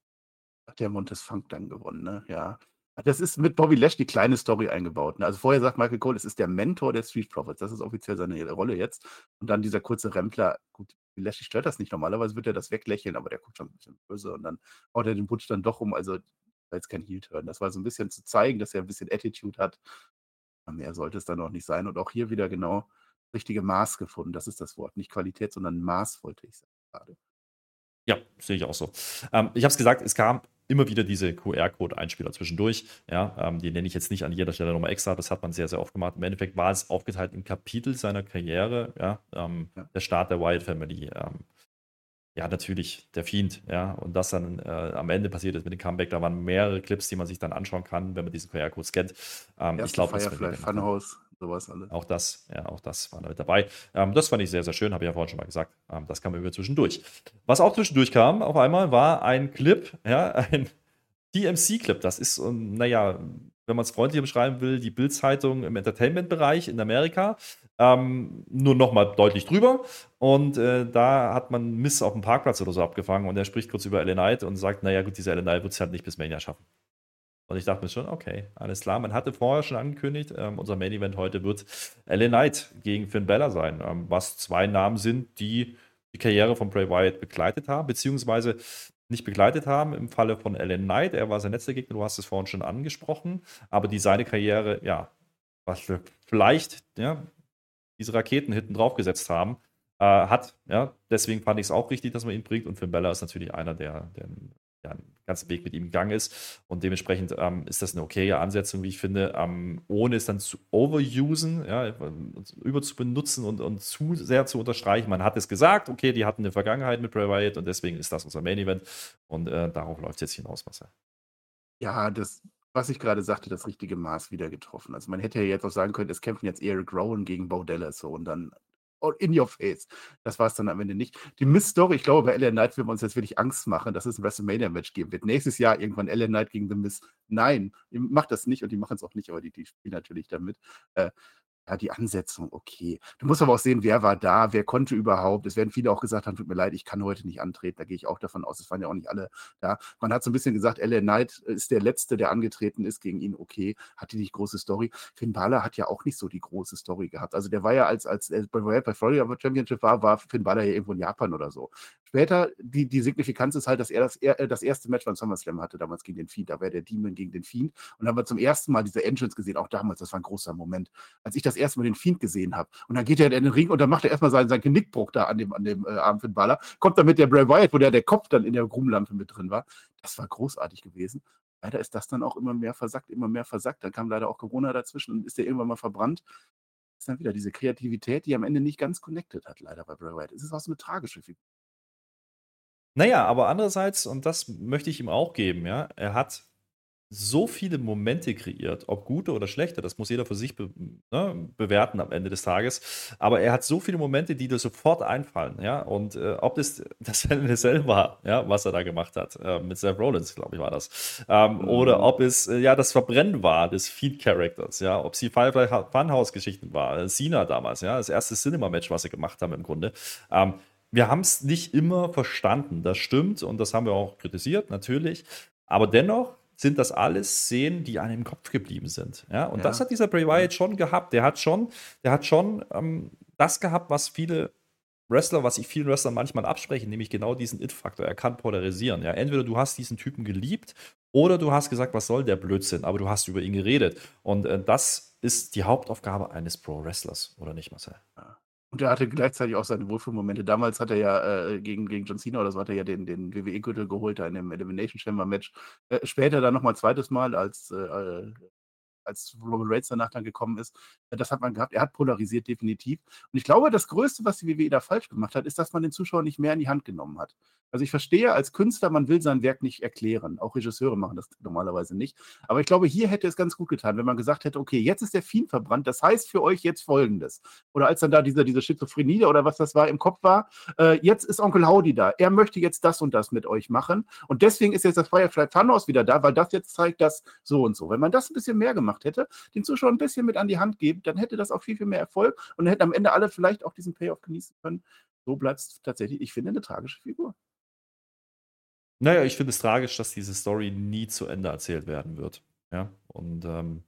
Hat der Montes Funk dann gewonnen, ne? Ja. Das ist mit Bobby Lash die kleine Story eingebaut. Ne? Also vorher sagt Michael Cole, es ist der Mentor der Street Profits. Das ist offiziell seine Rolle jetzt. Und dann dieser kurze Rempler, gut, Lashley stört das nicht. Normalerweise wird er das weglächeln, aber der guckt schon ein bisschen böse und dann haut er den Butch dann doch um. Also war jetzt kein Heel-Turn. Das war so ein bisschen zu zeigen, dass er ein bisschen Attitude hat. Mehr sollte es dann auch nicht sein. Und auch hier wieder genau richtige Maß gefunden. Das ist das Wort. Nicht Qualität, sondern Maß, wollte ich sagen gerade. Ja, sehe ich auch so. Ähm, ich habe es gesagt, es kam immer wieder diese QR-Code-Einspieler zwischendurch. Ja, ähm, die nenne ich jetzt nicht an jeder Stelle nochmal extra. Das hat man sehr, sehr oft gemacht. Im Endeffekt war es aufgeteilt in Kapitel seiner Karriere. Ja, ähm, Ja. der Start der Wyatt Family. Ähm, ja, natürlich, der Fiend, ja, und das dann äh, am Ende passiert ist mit dem Comeback, da waren mehrere Clips, die man sich dann anschauen kann, wenn man diesen QR-Code scannt. Ähm, ich glaube, das Firefly, Funhouse, sowas alles. Auch das, ja, auch das war da dabei. Ähm, das fand ich sehr, sehr schön, habe ich ja vorhin schon mal gesagt. Ähm, das kam über zwischendurch. Was auch zwischendurch kam, auf einmal war ein Clip, ja, ein TMC-Clip. Das ist, ähm, naja, wenn man es freundlich beschreiben will, die Bild-Zeitung im Entertainment-Bereich in Amerika. Ähm, nur nochmal deutlich drüber. Und äh, da hat man Miss auf dem Parkplatz oder so abgefangen und er spricht kurz über Ellen Knight und sagt, naja gut, diese Ellen Knight wird es halt nicht bis Mania schaffen. Und ich dachte mir schon, okay, alles klar. Man hatte vorher schon angekündigt, ähm, unser Main Event heute wird LA Knight gegen Finn Balor sein, ähm, was zwei Namen sind, die die Karriere von Bray Wyatt begleitet haben, beziehungsweise nicht begleitet haben im Falle von LA Knight. Er war sein letzter Gegner, du hast es vorhin schon angesprochen, aber die seine Karriere, ja, was vielleicht, ja, diese Raketen hinten drauf gesetzt haben, äh, hat. Ja, deswegen fand ich es auch richtig, dass man ihn bringt. Und Finn Balor ist natürlich einer, der, der ganzen Weg mit ihm gegangen ist. Und dementsprechend ähm, ist das eine okaye Ansetzung, wie ich finde, ähm, ohne es dann zu overusen, ja, über zu benutzen und, und zu sehr zu unterstreichen. Man hat es gesagt, okay, die hatten eine Vergangenheit mit Bray Wyatt und deswegen ist das unser Main Event. Und äh, darauf läuft es jetzt hinaus, Marcel. Ja, das, was ich gerade sagte, das richtige Maß wieder getroffen. Also man hätte ja jetzt auch sagen können, es kämpfen jetzt Eric Rowan gegen Bo Dallas so und dann in your face. Das war es dann am Ende nicht. Die Miss-Story, ich glaube, bei LA Knight will man uns jetzt wirklich Angst machen, dass es ein WrestleMania-Match geben wird. Nächstes Jahr irgendwann LA Knight gegen The Miss. Nein, ihr macht das nicht und die machen es auch nicht, aber die, die spielen natürlich damit. Äh, ja, die Ansetzung, okay. Du musst aber auch sehen, wer war da, wer konnte überhaupt. Es werden viele auch gesagt haben, tut mir leid, ich kann heute nicht antreten. Da gehe ich auch davon aus, es waren ja auch nicht alle da. Man hat so ein bisschen gesagt, LA Knight ist der Letzte, der angetreten ist gegen ihn, okay. Hatte nicht große Story. Finn Balor hat ja auch nicht so die große Story gehabt. Also der war ja, als, als er bei, bei Florida Championship war, war Finn Balor ja irgendwo in Japan oder so. Später, die, die Signifikanz ist halt, dass er das, er, äh, das erste Match beim SummerSlam hatte, damals gegen den Fiend. Da wäre der Demon gegen den Fiend. Und dann haben wir zum ersten Mal diese Entrance gesehen, auch damals, das war ein großer Moment, als ich das erste Mal den Fiend gesehen habe. Und dann geht er in den Ring und dann macht er erstmal seinen, seinen Genickbruch da an dem, an dem äh, Arm den Baller. Kommt dann mit der Bray Wyatt, wo der, der Kopf dann in der Grubenlampe mit drin war. Das war großartig gewesen. Leider ist das dann auch immer mehr versackt, immer mehr versackt. Dann kam leider auch Corona dazwischen und ist der irgendwann mal verbrannt ist dann wieder diese Kreativität, die am Ende nicht ganz connected hat, leider bei Bray Wyatt. Es ist auch so eine tragische Figur. Naja, aber andererseits, und das möchte ich ihm auch geben, ja, er hat so viele Momente kreiert, ob gute oder schlechte, das muss jeder für sich be ne, bewerten am Ende des Tages. Aber er hat so viele Momente, die dir sofort einfallen, ja. Und äh, ob das das NSL war, ja, was er da gemacht hat, äh, mit Seth Rollins, glaube ich, war das. Ähm, mhm. Oder ob es äh, ja das Verbrennen war des Feed-Characters, ja, ob es die Firefly Funhouse-Geschichten war, äh, Cena damals, ja, das erste Cinema-Match, was sie gemacht haben im Grunde. Ähm, wir haben es nicht immer verstanden, das stimmt und das haben wir auch kritisiert, natürlich. Aber dennoch sind das alles Szenen, die einem im Kopf geblieben sind. Ja, und ja. das hat dieser Bray Wyatt schon gehabt. Der hat schon, der hat schon ähm, das gehabt, was viele Wrestler, was ich vielen Wrestlern manchmal abspreche, nämlich genau diesen It-Faktor. Er kann polarisieren. Ja, entweder du hast diesen Typen geliebt oder du hast gesagt, was soll der Blödsinn, aber du hast über ihn geredet. Und äh, das ist die Hauptaufgabe eines Pro-Wrestlers, oder nicht, Marcel? Ja. Und er hatte gleichzeitig auch seine Wohlfühlmomente. Damals hat er ja äh, gegen, gegen John Cena oder so hat er ja den, den WWE-Gürtel geholt, da in dem Elimination Chamber Match. Äh, später dann nochmal zweites Mal als äh als Roman Reigns danach dann gekommen ist. Äh, das hat man gehabt. Er hat polarisiert, definitiv. Und ich glaube, das Größte, was die WWE da falsch gemacht hat, ist, dass man den Zuschauer nicht mehr in die Hand genommen hat. Also ich verstehe als Künstler, man will sein Werk nicht erklären. Auch Regisseure machen das normalerweise nicht. Aber ich glaube, hier hätte es ganz gut getan, wenn man gesagt hätte, okay, jetzt ist der Fiend verbrannt. Das heißt für euch jetzt Folgendes. Oder als dann da diese, diese Schizophrenie oder was das war im Kopf war, äh, jetzt ist Onkel Howdy da. Er möchte jetzt das und das mit euch machen. Und deswegen ist jetzt das Firefly Funhouse wieder da, weil das jetzt zeigt, dass so und so. Wenn man das ein bisschen mehr gemacht hätte, den Zuschauern ein bisschen mit an die Hand geben, dann hätte das auch viel, viel mehr Erfolg und dann hätten am Ende alle vielleicht auch diesen Payoff genießen können. So bleibt es tatsächlich, ich finde, eine tragische Figur. Naja, ich finde es tragisch, dass diese Story nie zu Ende erzählt werden wird. Ja, und. Ähm,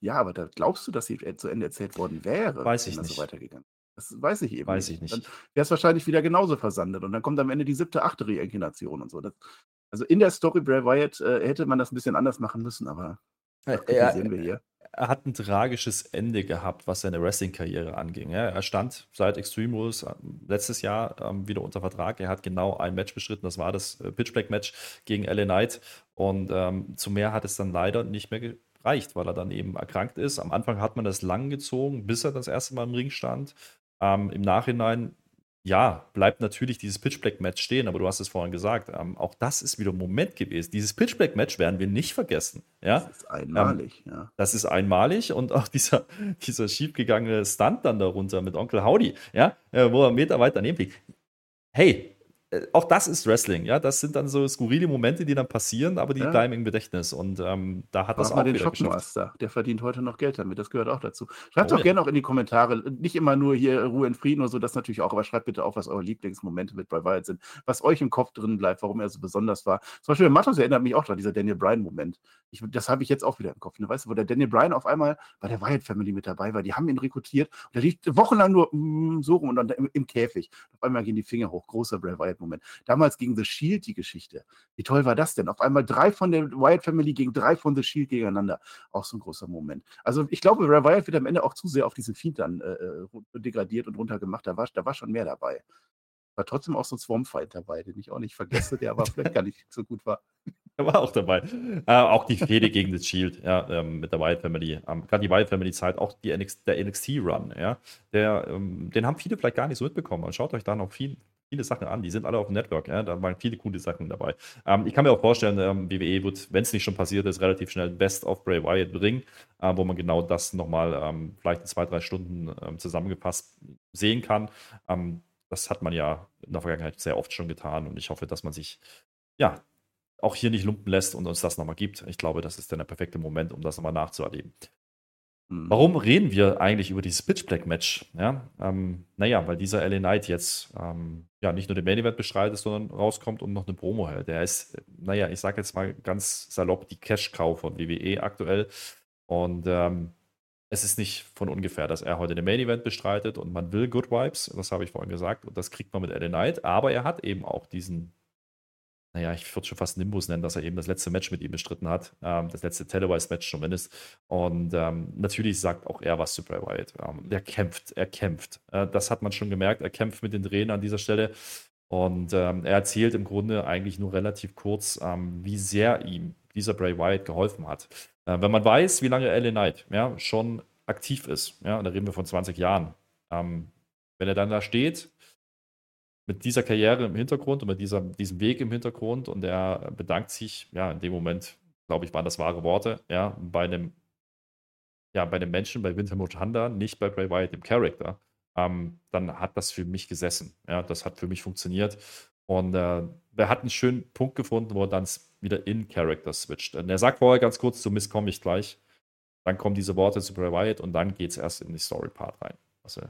ja, aber da glaubst du, dass sie zu Ende erzählt worden wäre, weiß ich nicht. so weitergegangen Das weiß ich eben weiß ich nicht. Dann wäre es wahrscheinlich wieder genauso versandet und dann kommt am Ende die siebte, achte Reinkarnation und so. Das, also in der Story Bray Wyatt äh, hätte man das ein bisschen anders machen müssen, aber das sehen wir hier er hat ein tragisches Ende gehabt, was seine Wrestling-Karriere anging. Er stand seit Extreme Rules äh, letztes Jahr ähm, wieder unter Vertrag. Er hat genau ein Match bestritten, das war das äh, Pitch Black Match gegen LA Knight. Und ähm, zu mehr hat es dann leider nicht mehr gereicht, weil er dann eben erkrankt ist. Am Anfang hat man das lang gezogen, bis er das erste Mal im Ring stand. Ähm, Im Nachhinein ja, bleibt natürlich dieses Pitch Black Match stehen, aber du hast es vorhin gesagt, ähm, auch das ist wieder ein Moment gewesen. Dieses Pitch Black Match werden wir nicht vergessen. Ja? Das ist einmalig, ähm, ja. Das ist einmalig und auch dieser, dieser schiefgegangene Stunt dann darunter mit Onkel Howdy, ja, äh, wo er einen Meter weit daneben fliegt. Hey, auch das ist Wrestling, ja. Das sind dann so skurrile Momente, die dann passieren, aber die ja. bleiben im Gedächtnis. Und ähm, da hat Mach das auch mal den Shopmaster, der verdient heute noch Geld damit. Das gehört auch dazu. Schreibt oh, doch ja. gerne auch in die Kommentare. Nicht immer nur hier Ruhe in Frieden oder so, das natürlich auch, aber schreibt bitte auch, was eure Lieblingsmomente mit Bray Wyatt sind, was euch im Kopf drin bleibt, warum er so besonders war. Zum Beispiel Matos erinnert mich auch daran, dieser Daniel Bryan-Moment. das habe ich jetzt auch wieder im Kopf. Ne? Weißt du, wo der Daniel Bryan auf einmal bei der Wyatt Family mit dabei war, die haben ihn rekrutiert und er liegt wochenlang nur mm, so rum und dann im, im Käfig. Auf einmal gehen die Finger hoch. Großer Bray Wyatt-Moment. Damals gegen The Shield die Geschichte. Wie toll war das denn? Auf einmal drei von der Wyatt Family gegen drei von The Shield gegeneinander. Auch so ein großer Moment. Also ich glaube, Ray Wyatt wird am Ende auch zu sehr auf diesen Fiend dann äh, äh degradiert und runtergemacht. Da war, da war schon mehr dabei. War trotzdem auch so ein Swarmfight dabei, den ich auch nicht vergesse, der aber vielleicht gar nicht so gut war. Er war auch dabei. Äh, auch die Fehde gegen das Shield, ja, ähm, mit der Wyatt Family. Ähm, Gerade die Wyatt Family-Zeit, auch die NX, der NXT-Run, ja. Der, ähm, den haben viele vielleicht gar nicht so mitbekommen. Und schaut euch da noch viel, viele Sachen an. Die sind alle auf dem Network. Ja? Da waren viele coole Sachen dabei. Ähm, ich kann mir auch vorstellen, ähm, WWE wird, wenn es nicht schon passiert ist, relativ schnell Best of Bray Wyatt bringen, äh, wo man genau das nochmal ähm, vielleicht in zwei, drei Stunden ähm, zusammengefasst sehen kann. Ähm, das hat man ja in der Vergangenheit sehr oft schon getan und ich hoffe, dass man sich ja auch hier nicht lumpen lässt und uns das nochmal gibt. Ich glaube, das ist dann der perfekte Moment, um das nochmal nachzuerleben. Mhm. Warum reden wir eigentlich über dieses Pitch Black Match? Ja, ähm, naja, weil dieser LA Knight jetzt ähm, ja nicht nur den Main Event bestreitet, sondern rauskommt und noch eine Promo hält. Der ist, naja, ich sage jetzt mal ganz salopp, die Cash-Cow von WWE aktuell. Und ähm, es ist nicht von ungefähr, dass er heute den Main Event bestreitet und man will Good Vibes, das habe ich vorhin gesagt, und das kriegt man mit LA Knight, aber er hat eben auch diesen, naja, ich würde schon fast Nimbus nennen, dass er eben das letzte Match mit ihm bestritten hat, ähm, das letzte Televised-Match zumindest. Und ähm, natürlich sagt auch er was zu Bray Wyatt. Ähm, er kämpft, er kämpft. Äh, das hat man schon gemerkt, er kämpft mit den Drehen an dieser Stelle. Und ähm, er erzählt im Grunde eigentlich nur relativ kurz, ähm, wie sehr ihm dieser Bray Wyatt geholfen hat. Äh, wenn man weiß, wie lange LA Knight ja, schon aktiv ist, ja, da reden wir von 20 Jahren, ähm, wenn er dann da steht, mit dieser Karriere im Hintergrund und mit dieser, diesem Weg im Hintergrund und er bedankt sich, ja, in dem Moment, glaube ich, waren das wahre Worte, ja, bei einem, ja, bei einem Menschen, bei Winter Mojanda, nicht bei Bray Wyatt, dem Charakter, ähm, dann hat das für mich gesessen. Ja, das hat für mich funktioniert. Und äh, er hat einen schönen Punkt gefunden, wo er dann wieder in Character switcht. Und er sagt vorher ganz kurz, zu Miss komme ich gleich. Dann kommen diese Worte zu Bray Wyatt und dann geht es erst in die Story-Part rein. Also,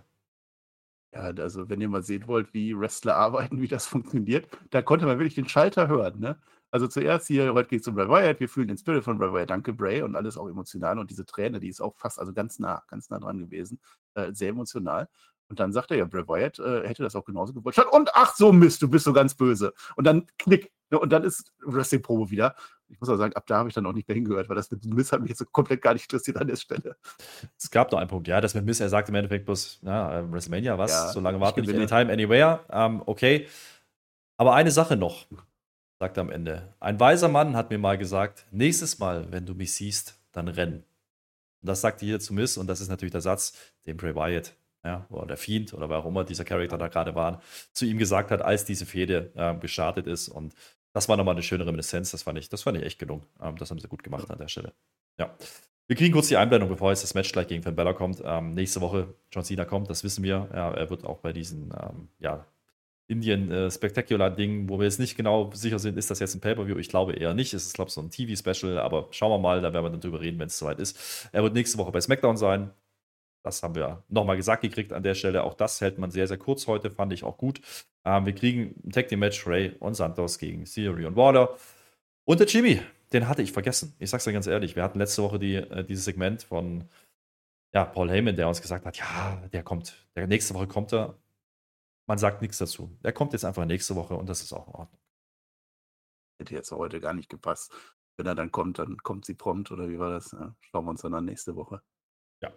ja, also wenn ihr mal sehen wollt, wie Wrestler arbeiten, wie das funktioniert, da konnte man wirklich den Schalter hören. Ne? Also zuerst hier, heute geht es um Bray Wyatt, wir fühlen den Spirit von Bray Wyatt, danke Bray und alles auch emotional und diese Träne, die ist auch fast, also ganz nah, ganz nah dran gewesen, äh, sehr emotional. Und dann sagt er ja, Bray Wyatt äh, hätte das auch genauso gewollt. Und ach so Mist, du bist so ganz böse. Und dann knick. Ne, und dann ist Wrestling-Probe wieder. Ich muss auch sagen, ab da habe ich dann auch nicht mehr hingehört, weil das mit Miss hat mich jetzt so komplett gar nicht interessiert an der Stelle. Es gab noch einen Punkt, ja, das mit Miss, er sagt im Endeffekt bloß, ja, äh, WrestleMania, was? Ja, so lange warten nicht, anytime, anywhere. Ähm, okay. Aber eine Sache noch, sagt er am Ende. Ein weiser Mann hat mir mal gesagt, nächstes Mal, wenn du mich siehst, dann renn. Und das sagte hier zu Miss und das ist natürlich der Satz, den Bray Wyatt ja, oder der Fiend oder wer auch immer dieser Charakter da gerade war, zu ihm gesagt hat, als diese Fehde äh, gestartet ist. Und das war nochmal eine schöne Reminiszenz. Das fand ich, das fand ich echt gelungen. Ähm, das haben sie gut gemacht an der Stelle. Ja. Wir kriegen kurz die Einblendung, bevor jetzt das Match gleich gegen Finn Bella kommt. Ähm, nächste Woche John Cena kommt, das wissen wir. Ja, er wird auch bei diesen ähm, ja, Indien äh, Spectacular Ding, wo wir jetzt nicht genau sicher sind, ist das jetzt ein Pay-Per-View? Ich glaube eher nicht. Es ist, glaube ich, so ein TV-Special, aber schauen wir mal, da werden wir dann drüber reden, wenn es soweit ist. Er wird nächste Woche bei SmackDown sein. Das haben wir nochmal gesagt gekriegt an der Stelle. Auch das hält man sehr, sehr kurz heute, fand ich auch gut. Ähm, wir kriegen ein Tag Team Match Ray und Santos gegen Theory und Waller. Und der Jimmy, den hatte ich vergessen. Ich sag's dir ganz ehrlich. Wir hatten letzte Woche die, äh, dieses Segment von ja, Paul Heyman, der uns gesagt hat: Ja, der kommt. Der nächste Woche kommt er. Man sagt nichts dazu. Der kommt jetzt einfach nächste Woche und das ist auch in Ordnung. Hätte jetzt heute gar nicht gepasst. Wenn er dann kommt, dann kommt sie prompt oder wie war das? Ja, schauen wir uns dann an nächste Woche. Ja.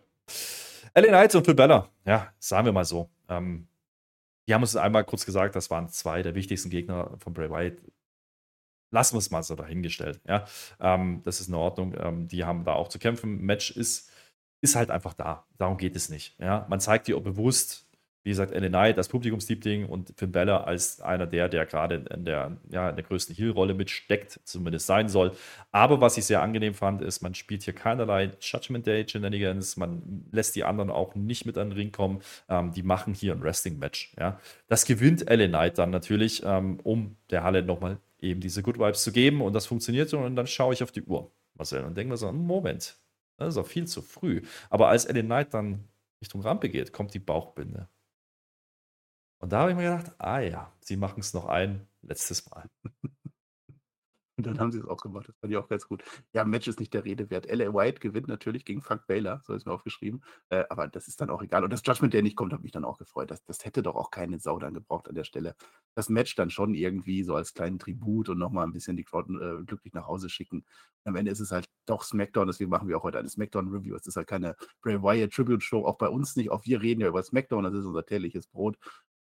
LA Knights und Phil Bella, ja, sagen wir mal so. Ähm, die haben uns einmal kurz gesagt, das waren zwei der wichtigsten Gegner von Bray Wyatt. Lassen wir es mal so dahingestellt. Ja, ähm, das ist in Ordnung. Ähm, die haben da auch zu kämpfen. Match ist, ist halt einfach da. Darum geht es nicht. Ja, man zeigt dir auch bewusst, wie gesagt, LA Knight als Publikumsliebling und Finn Bella als einer der, der gerade in der, ja, in der größten Heel-Rolle mitsteckt, zumindest sein soll. Aber was ich sehr angenehm fand, ist, man spielt hier keinerlei Judgment Day Shenanigans, man lässt die anderen auch nicht mit an den Ring kommen. Ähm, die machen hier ein Wrestling-Match. Ja. Das gewinnt LA Knight dann natürlich, ähm, um der Halle nochmal eben diese Good Vibes zu geben und das funktioniert so und dann schaue ich auf die Uhr, Marcel, und denke mir so, Moment, das ist auch viel zu früh. Aber als LA Knight dann Richtung Rampe geht, kommt die Bauchbinde. Und da habe ich mir gedacht, ah ja, sie machen es noch ein letztes Mal. Und dann haben sie es auch gemacht. Das fand ich auch ganz gut. Ja, Match ist nicht der Rede wert. L.A. White gewinnt natürlich gegen Frank Baylor, so ist mir aufgeschrieben. Äh, aber das ist dann auch egal. Und das Judgment, der nicht kommt, hat mich dann auch gefreut. Das, das hätte doch auch keine Sau dann gebraucht an der Stelle. Das Match dann schon irgendwie so als kleinen Tribut und nochmal ein bisschen die Crowd äh, glücklich nach Hause schicken. Und am Ende ist es halt doch SmackDown, deswegen machen wir auch heute eine SmackDown-Review. Es ist halt keine Bray Wyatt Tribute-Show, auch bei uns nicht. Auch wir reden ja über SmackDown, das ist unser tägliches Brot.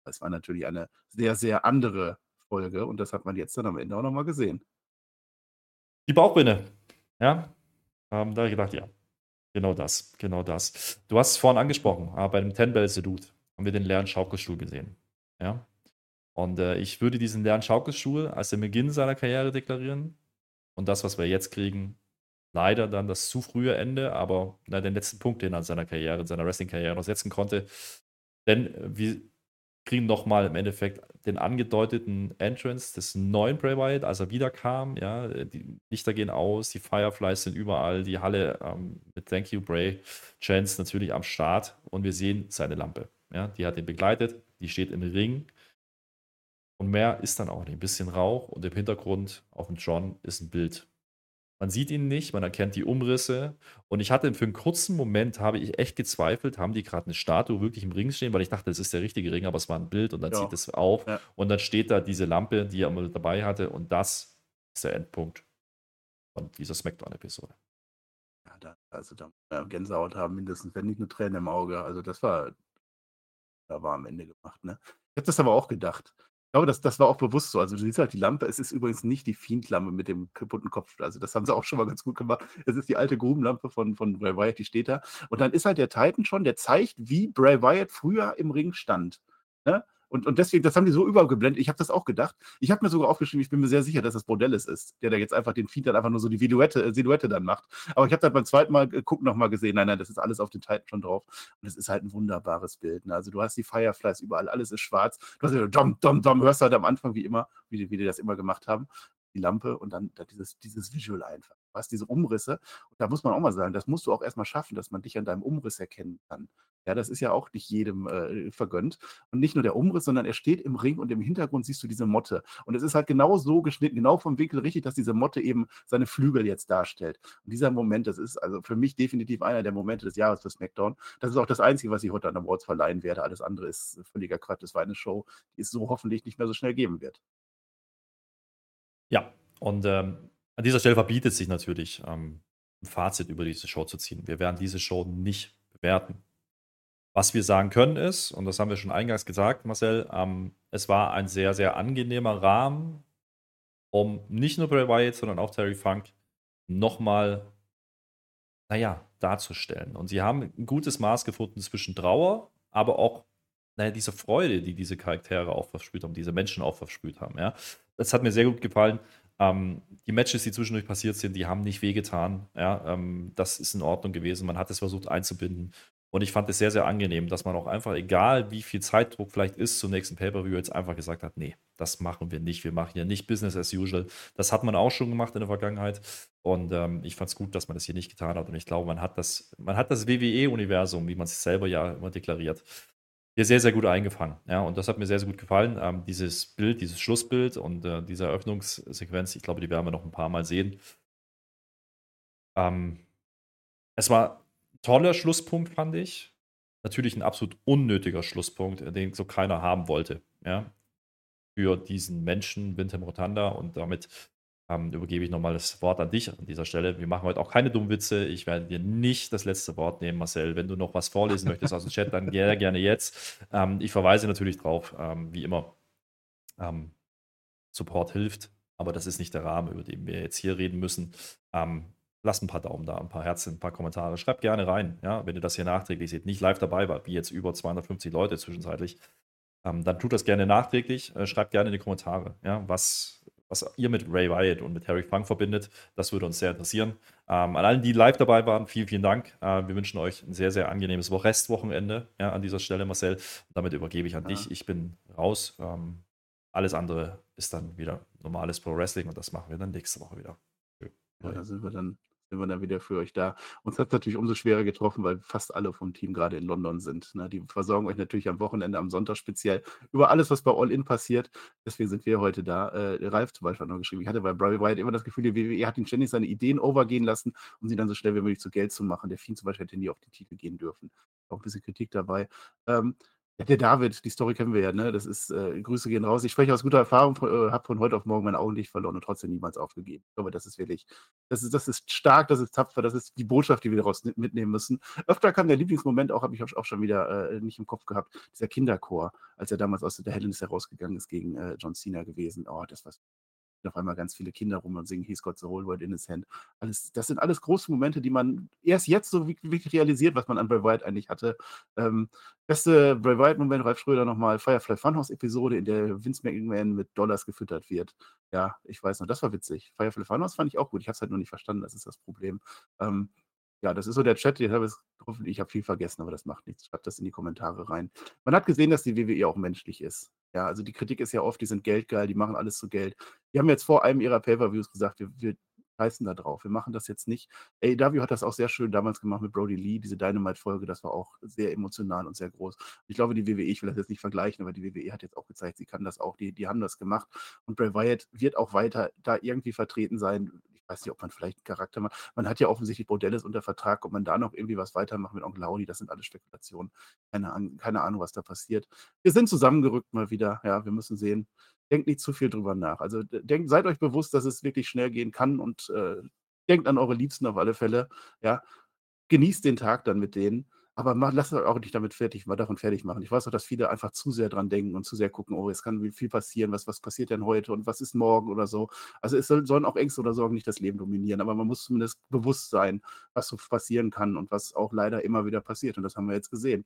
Das war natürlich eine sehr, sehr andere Folge und das hat man jetzt dann am Ende auch nochmal gesehen. Die Bauchbinde. Ja, ähm, da habe ich gedacht, ja, genau das, genau das. Du hast es vorhin angesprochen, aber ah, bei dem Ten Bell Salute haben wir den leeren Schaukelstuhl gesehen. Ja. Und äh, ich würde diesen leeren Schaukelstuhl als den Beginn seiner Karriere deklarieren. Und das, was wir jetzt kriegen, leider dann das zu frühe Ende, aber na, den letzten Punkt, den er in seiner Karriere, in seiner Wrestling-Karriere noch setzen konnte. Denn äh, wie kriegen nochmal im Endeffekt den angedeuteten Entrance des neuen Bray Wyatt, als er wiederkam. Ja, die Lichter gehen aus, die Fireflies sind überall, die Halle ähm, mit Thank You Bray Chance natürlich am Start und wir sehen seine Lampe. Ja, die hat ihn begleitet, die steht im Ring. Und mehr ist dann auch nicht. Ein bisschen Rauch und im Hintergrund auf dem John ist ein Bild. Man sieht ihn nicht, man erkennt die Umrisse. Und ich hatte für einen kurzen Moment habe ich echt gezweifelt, haben die gerade eine Statue wirklich im Ring stehen, weil ich dachte, das ist der richtige Ring, aber es war ein Bild und dann Ja. zieht es auf Ja. und dann steht da diese Lampe, die er immer dabei hatte und das ist der Endpunkt von dieser Smackdown-Episode. Ja, da, also da ja, Gänsehaut haben mindestens, wenn nicht eine Träne im Auge. Also das war, da war am Ende gemacht. Ne? Ich habe das aber auch gedacht. Ich glaube, das, das war auch bewusst so. Also du siehst halt die Lampe, es ist übrigens nicht die Fiend-Lampe mit dem kaputten Kopf. Also das haben sie auch schon mal ganz gut gemacht. Es ist die alte Grubenlampe von, von Bray Wyatt, die steht da. Und dann ist halt der Titan schon, der zeigt, wie Bray Wyatt früher im Ring stand. Ne? Und, und deswegen, das haben die so übergeblendet. Ich habe das auch gedacht. Ich habe mir sogar aufgeschrieben, ich bin mir sehr sicher, dass das Bordellis ist, der da jetzt einfach den Fiend dann einfach nur so die Silhouette, äh, Silhouette dann macht. Aber ich habe dann beim zweiten Mal gucken nochmal gesehen, nein, nein, das ist alles auf den Titan schon drauf. Und es ist halt ein wunderbares Bild. Ne? Also du hast die Fireflies überall, alles ist schwarz. Du hast dom, dom, dom, hörst halt am Anfang wie immer, wie die, wie die das immer gemacht haben, die Lampe und dann da dieses, dieses Visual einfach. Hast diese Umrisse. Und da muss man auch mal sagen, das musst du auch erstmal schaffen, dass man dich an deinem Umriss erkennen kann. Ja, das ist ja auch nicht jedem äh, vergönnt. Und nicht nur der Umriss, sondern er steht im Ring und im Hintergrund siehst du diese Motte. Und es ist halt genau so geschnitten, genau vom Winkel richtig, dass diese Motte eben seine Flügel jetzt darstellt. Und dieser Moment, das ist also für mich definitiv einer der Momente des Jahres für SmackDown. Das ist auch das Einzige, was ich heute an Awards verleihen werde. Alles andere ist völliger Quatsch. Das war eine Show, die es so hoffentlich nicht mehr so schnell geben wird. Ja, und ähm, an dieser Stelle verbietet sich natürlich, ähm, ein Fazit über diese Show zu ziehen. Wir werden diese Show nicht bewerten. Was wir sagen können ist, und das haben wir schon eingangs gesagt, Marcel, ähm, es war ein sehr, sehr angenehmer Rahmen, um nicht nur Bray Wyatt, sondern auch Terry Funk nochmal, naja, darzustellen. Und sie haben ein gutes Maß gefunden zwischen Trauer, aber auch, naja, diese Freude, die diese Charaktere auch verspürt haben, diese Menschen auch verspürt haben. Ja. Das hat mir sehr gut gefallen. Ähm, die Matches, die zwischendurch passiert sind, die haben nicht wehgetan. Ja, ähm, das ist in Ordnung gewesen. Man hat es versucht einzubinden. Und ich fand es sehr, sehr angenehm, dass man auch einfach, egal wie viel Zeitdruck vielleicht ist zum nächsten Pay-Per-View, jetzt einfach gesagt hat, nee, das machen wir nicht. Wir machen hier nicht Business as usual. Das hat man auch schon gemacht in der Vergangenheit. Und ähm, ich fand es gut, dass man das hier nicht getan hat. Und ich glaube, man hat das, man hat das WWE-Universum, wie man es selber ja immer deklariert, hier sehr, sehr gut eingefangen. Ja, und das hat mir sehr, sehr gut gefallen. Ähm, dieses Bild, dieses Schlussbild und äh, diese Eröffnungssequenz, ich glaube, die werden wir noch ein paar Mal sehen. Ähm, es war ein toller Schlusspunkt, fand ich. Natürlich ein absolut unnötiger Schlusspunkt, den so keiner haben wollte. Ja, für diesen Menschen, Vintem Rotanda. Und damit ähm, übergebe ich nochmal das Wort an dich an dieser Stelle. Wir machen heute auch keine dummen Witze. Ich werde dir nicht das letzte Wort nehmen, Marcel. Wenn du noch was vorlesen möchtest aus dem Chat, dann gerne, gerne jetzt. Ähm, ich verweise natürlich drauf, ähm, wie immer. Ähm, Support hilft, aber das ist nicht der Rahmen, über den wir jetzt hier reden müssen. Ähm, lasst ein paar Daumen da, ein paar Herzen, ein paar Kommentare. Schreibt gerne rein, ja, wenn ihr das hier nachträglich seht, nicht live dabei war, wie jetzt über 250 Leute zwischenzeitlich. Ähm, dann tut das gerne nachträglich. Äh, schreibt gerne in die Kommentare, ja, was, was ihr mit Ray Wyatt und mit Harry Funk verbindet. Das würde uns sehr interessieren. Ähm, an allen, die live dabei waren, vielen, vielen Dank. Äh, wir wünschen euch ein sehr, sehr angenehmes Wo- Restwochenende ja, an dieser Stelle, Marcel. Und damit übergebe ich an Ja. dich. Ich bin raus. Ähm, alles andere ist dann wieder normales Pro Wrestling und das machen wir dann nächste Woche wieder. Ja, da sind wir dann sind wir dann wieder für euch da. Uns hat es natürlich umso schwerer getroffen, weil fast alle vom Team gerade in London sind. Ne? Die versorgen euch natürlich am Wochenende, am Sonntag speziell über alles, was bei All In passiert. Deswegen sind wir heute da. Äh, Ralf zum Beispiel hat noch geschrieben, ich hatte bei Bray Wyatt immer das Gefühl, die WWE hat ihn ständig seine Ideen overgehen lassen, um sie dann so schnell wie möglich zu Geld zu machen. Der Fiend zum Beispiel hätte nie auf die Titel gehen dürfen. Auch ein bisschen Kritik dabei. Ähm, der David, die Story kennen wir ja, ne? Das ist, äh, Grüße gehen raus. Ich spreche aus guter Erfahrung, äh, habe von heute auf morgen mein Augenlicht verloren und trotzdem niemals aufgegeben. Glaube, das ist wirklich, das ist, das ist stark, das ist tapfer, das ist die Botschaft, die wir daraus mitnehmen müssen. Öfter kam der Lieblingsmoment auch, habe ich auch schon wieder äh, nicht im Kopf gehabt, dieser Kinderchor, als er damals aus der Hell in a Cell herausgegangen ist gegen äh, John Cena gewesen. Oh, das war auf einmal ganz viele Kinder rum und singen He's got the whole world in his hand. Alles, das sind alles große Momente, die man erst jetzt so wirklich realisiert, was man an Bray Wyatt eigentlich hatte. Ähm, beste Bray Wyatt-Moment, Ralf Schröder nochmal, Firefly Funhouse-Episode, in der Vince McMahon mit Dollars gefüttert wird. Ja, ich weiß noch, das war witzig. Firefly Funhouse fand ich auch gut. Ich habe es halt nur nicht verstanden, das ist das Problem. Ähm, ja, das ist so der Chat, den habe ich, ich habe viel vergessen, aber das macht nichts. Schreibt das in die Kommentare rein. Man hat gesehen, dass die WWE auch menschlich ist. Ja, also die Kritik ist ja oft, die sind geldgeil, die machen alles zu Geld. Die haben jetzt vor einem ihrer Pay-Per-Views gesagt, wir, wir scheißen da drauf. Wir machen das jetzt nicht. AEW hat das auch sehr schön damals gemacht mit Brody Lee, diese Dynamite-Folge, das war auch sehr emotional und sehr groß. Ich glaube, die WWE, ich will das jetzt nicht vergleichen, aber die WWE hat jetzt auch gezeigt, sie kann das auch, die, die haben das gemacht. Und Bray Wyatt wird auch weiter da irgendwie vertreten sein. Ich weiß nicht, ob man vielleicht einen Charakter macht. Man hat ja offensichtlich Bordellis unter Vertrag, ob man da noch irgendwie was weitermacht mit Onkel Audi, das sind alles Spekulationen. Keine, An keine Ahnung, was da passiert. Wir sind zusammengerückt mal wieder, ja, wir müssen sehen. Denkt nicht zu viel drüber nach. Also denkt, seid euch bewusst, dass es wirklich schnell gehen kann und äh, denkt an eure Liebsten auf alle Fälle, ja. Genießt den Tag dann mit denen aber mach, lasst euch auch nicht damit fertig, mal davon fertig machen. Ich weiß auch, dass viele einfach zu sehr dran denken und zu sehr gucken, oh, es kann viel passieren, was, was passiert denn heute und was ist morgen oder so. Also es soll, sollen auch Ängste oder Sorgen nicht das Leben dominieren, aber man muss zumindest bewusst sein, was so passieren kann und was auch leider immer wieder passiert. Und das haben wir jetzt gesehen.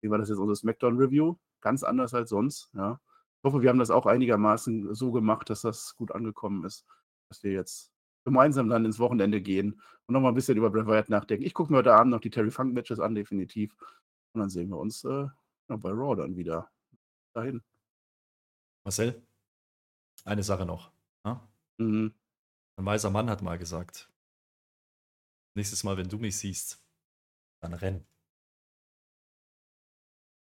Wie war das jetzt unser Smackdown-Review? Ganz anders als sonst, ja. Ich hoffe, wir haben das auch einigermaßen so gemacht, dass das gut angekommen ist, dass wir jetzt gemeinsam dann ins Wochenende gehen und nochmal ein bisschen über Bret Wyatt nachdenken. Ich gucke mir heute Abend noch die Terry Funk Matches an, definitiv. Und dann sehen wir uns äh, bei Raw dann wieder. Dahin. Marcel, eine Sache noch. Ja? Ne? Mhm. Ein weiser Mann hat mal gesagt: Nächstes Mal, wenn du mich siehst, dann renn.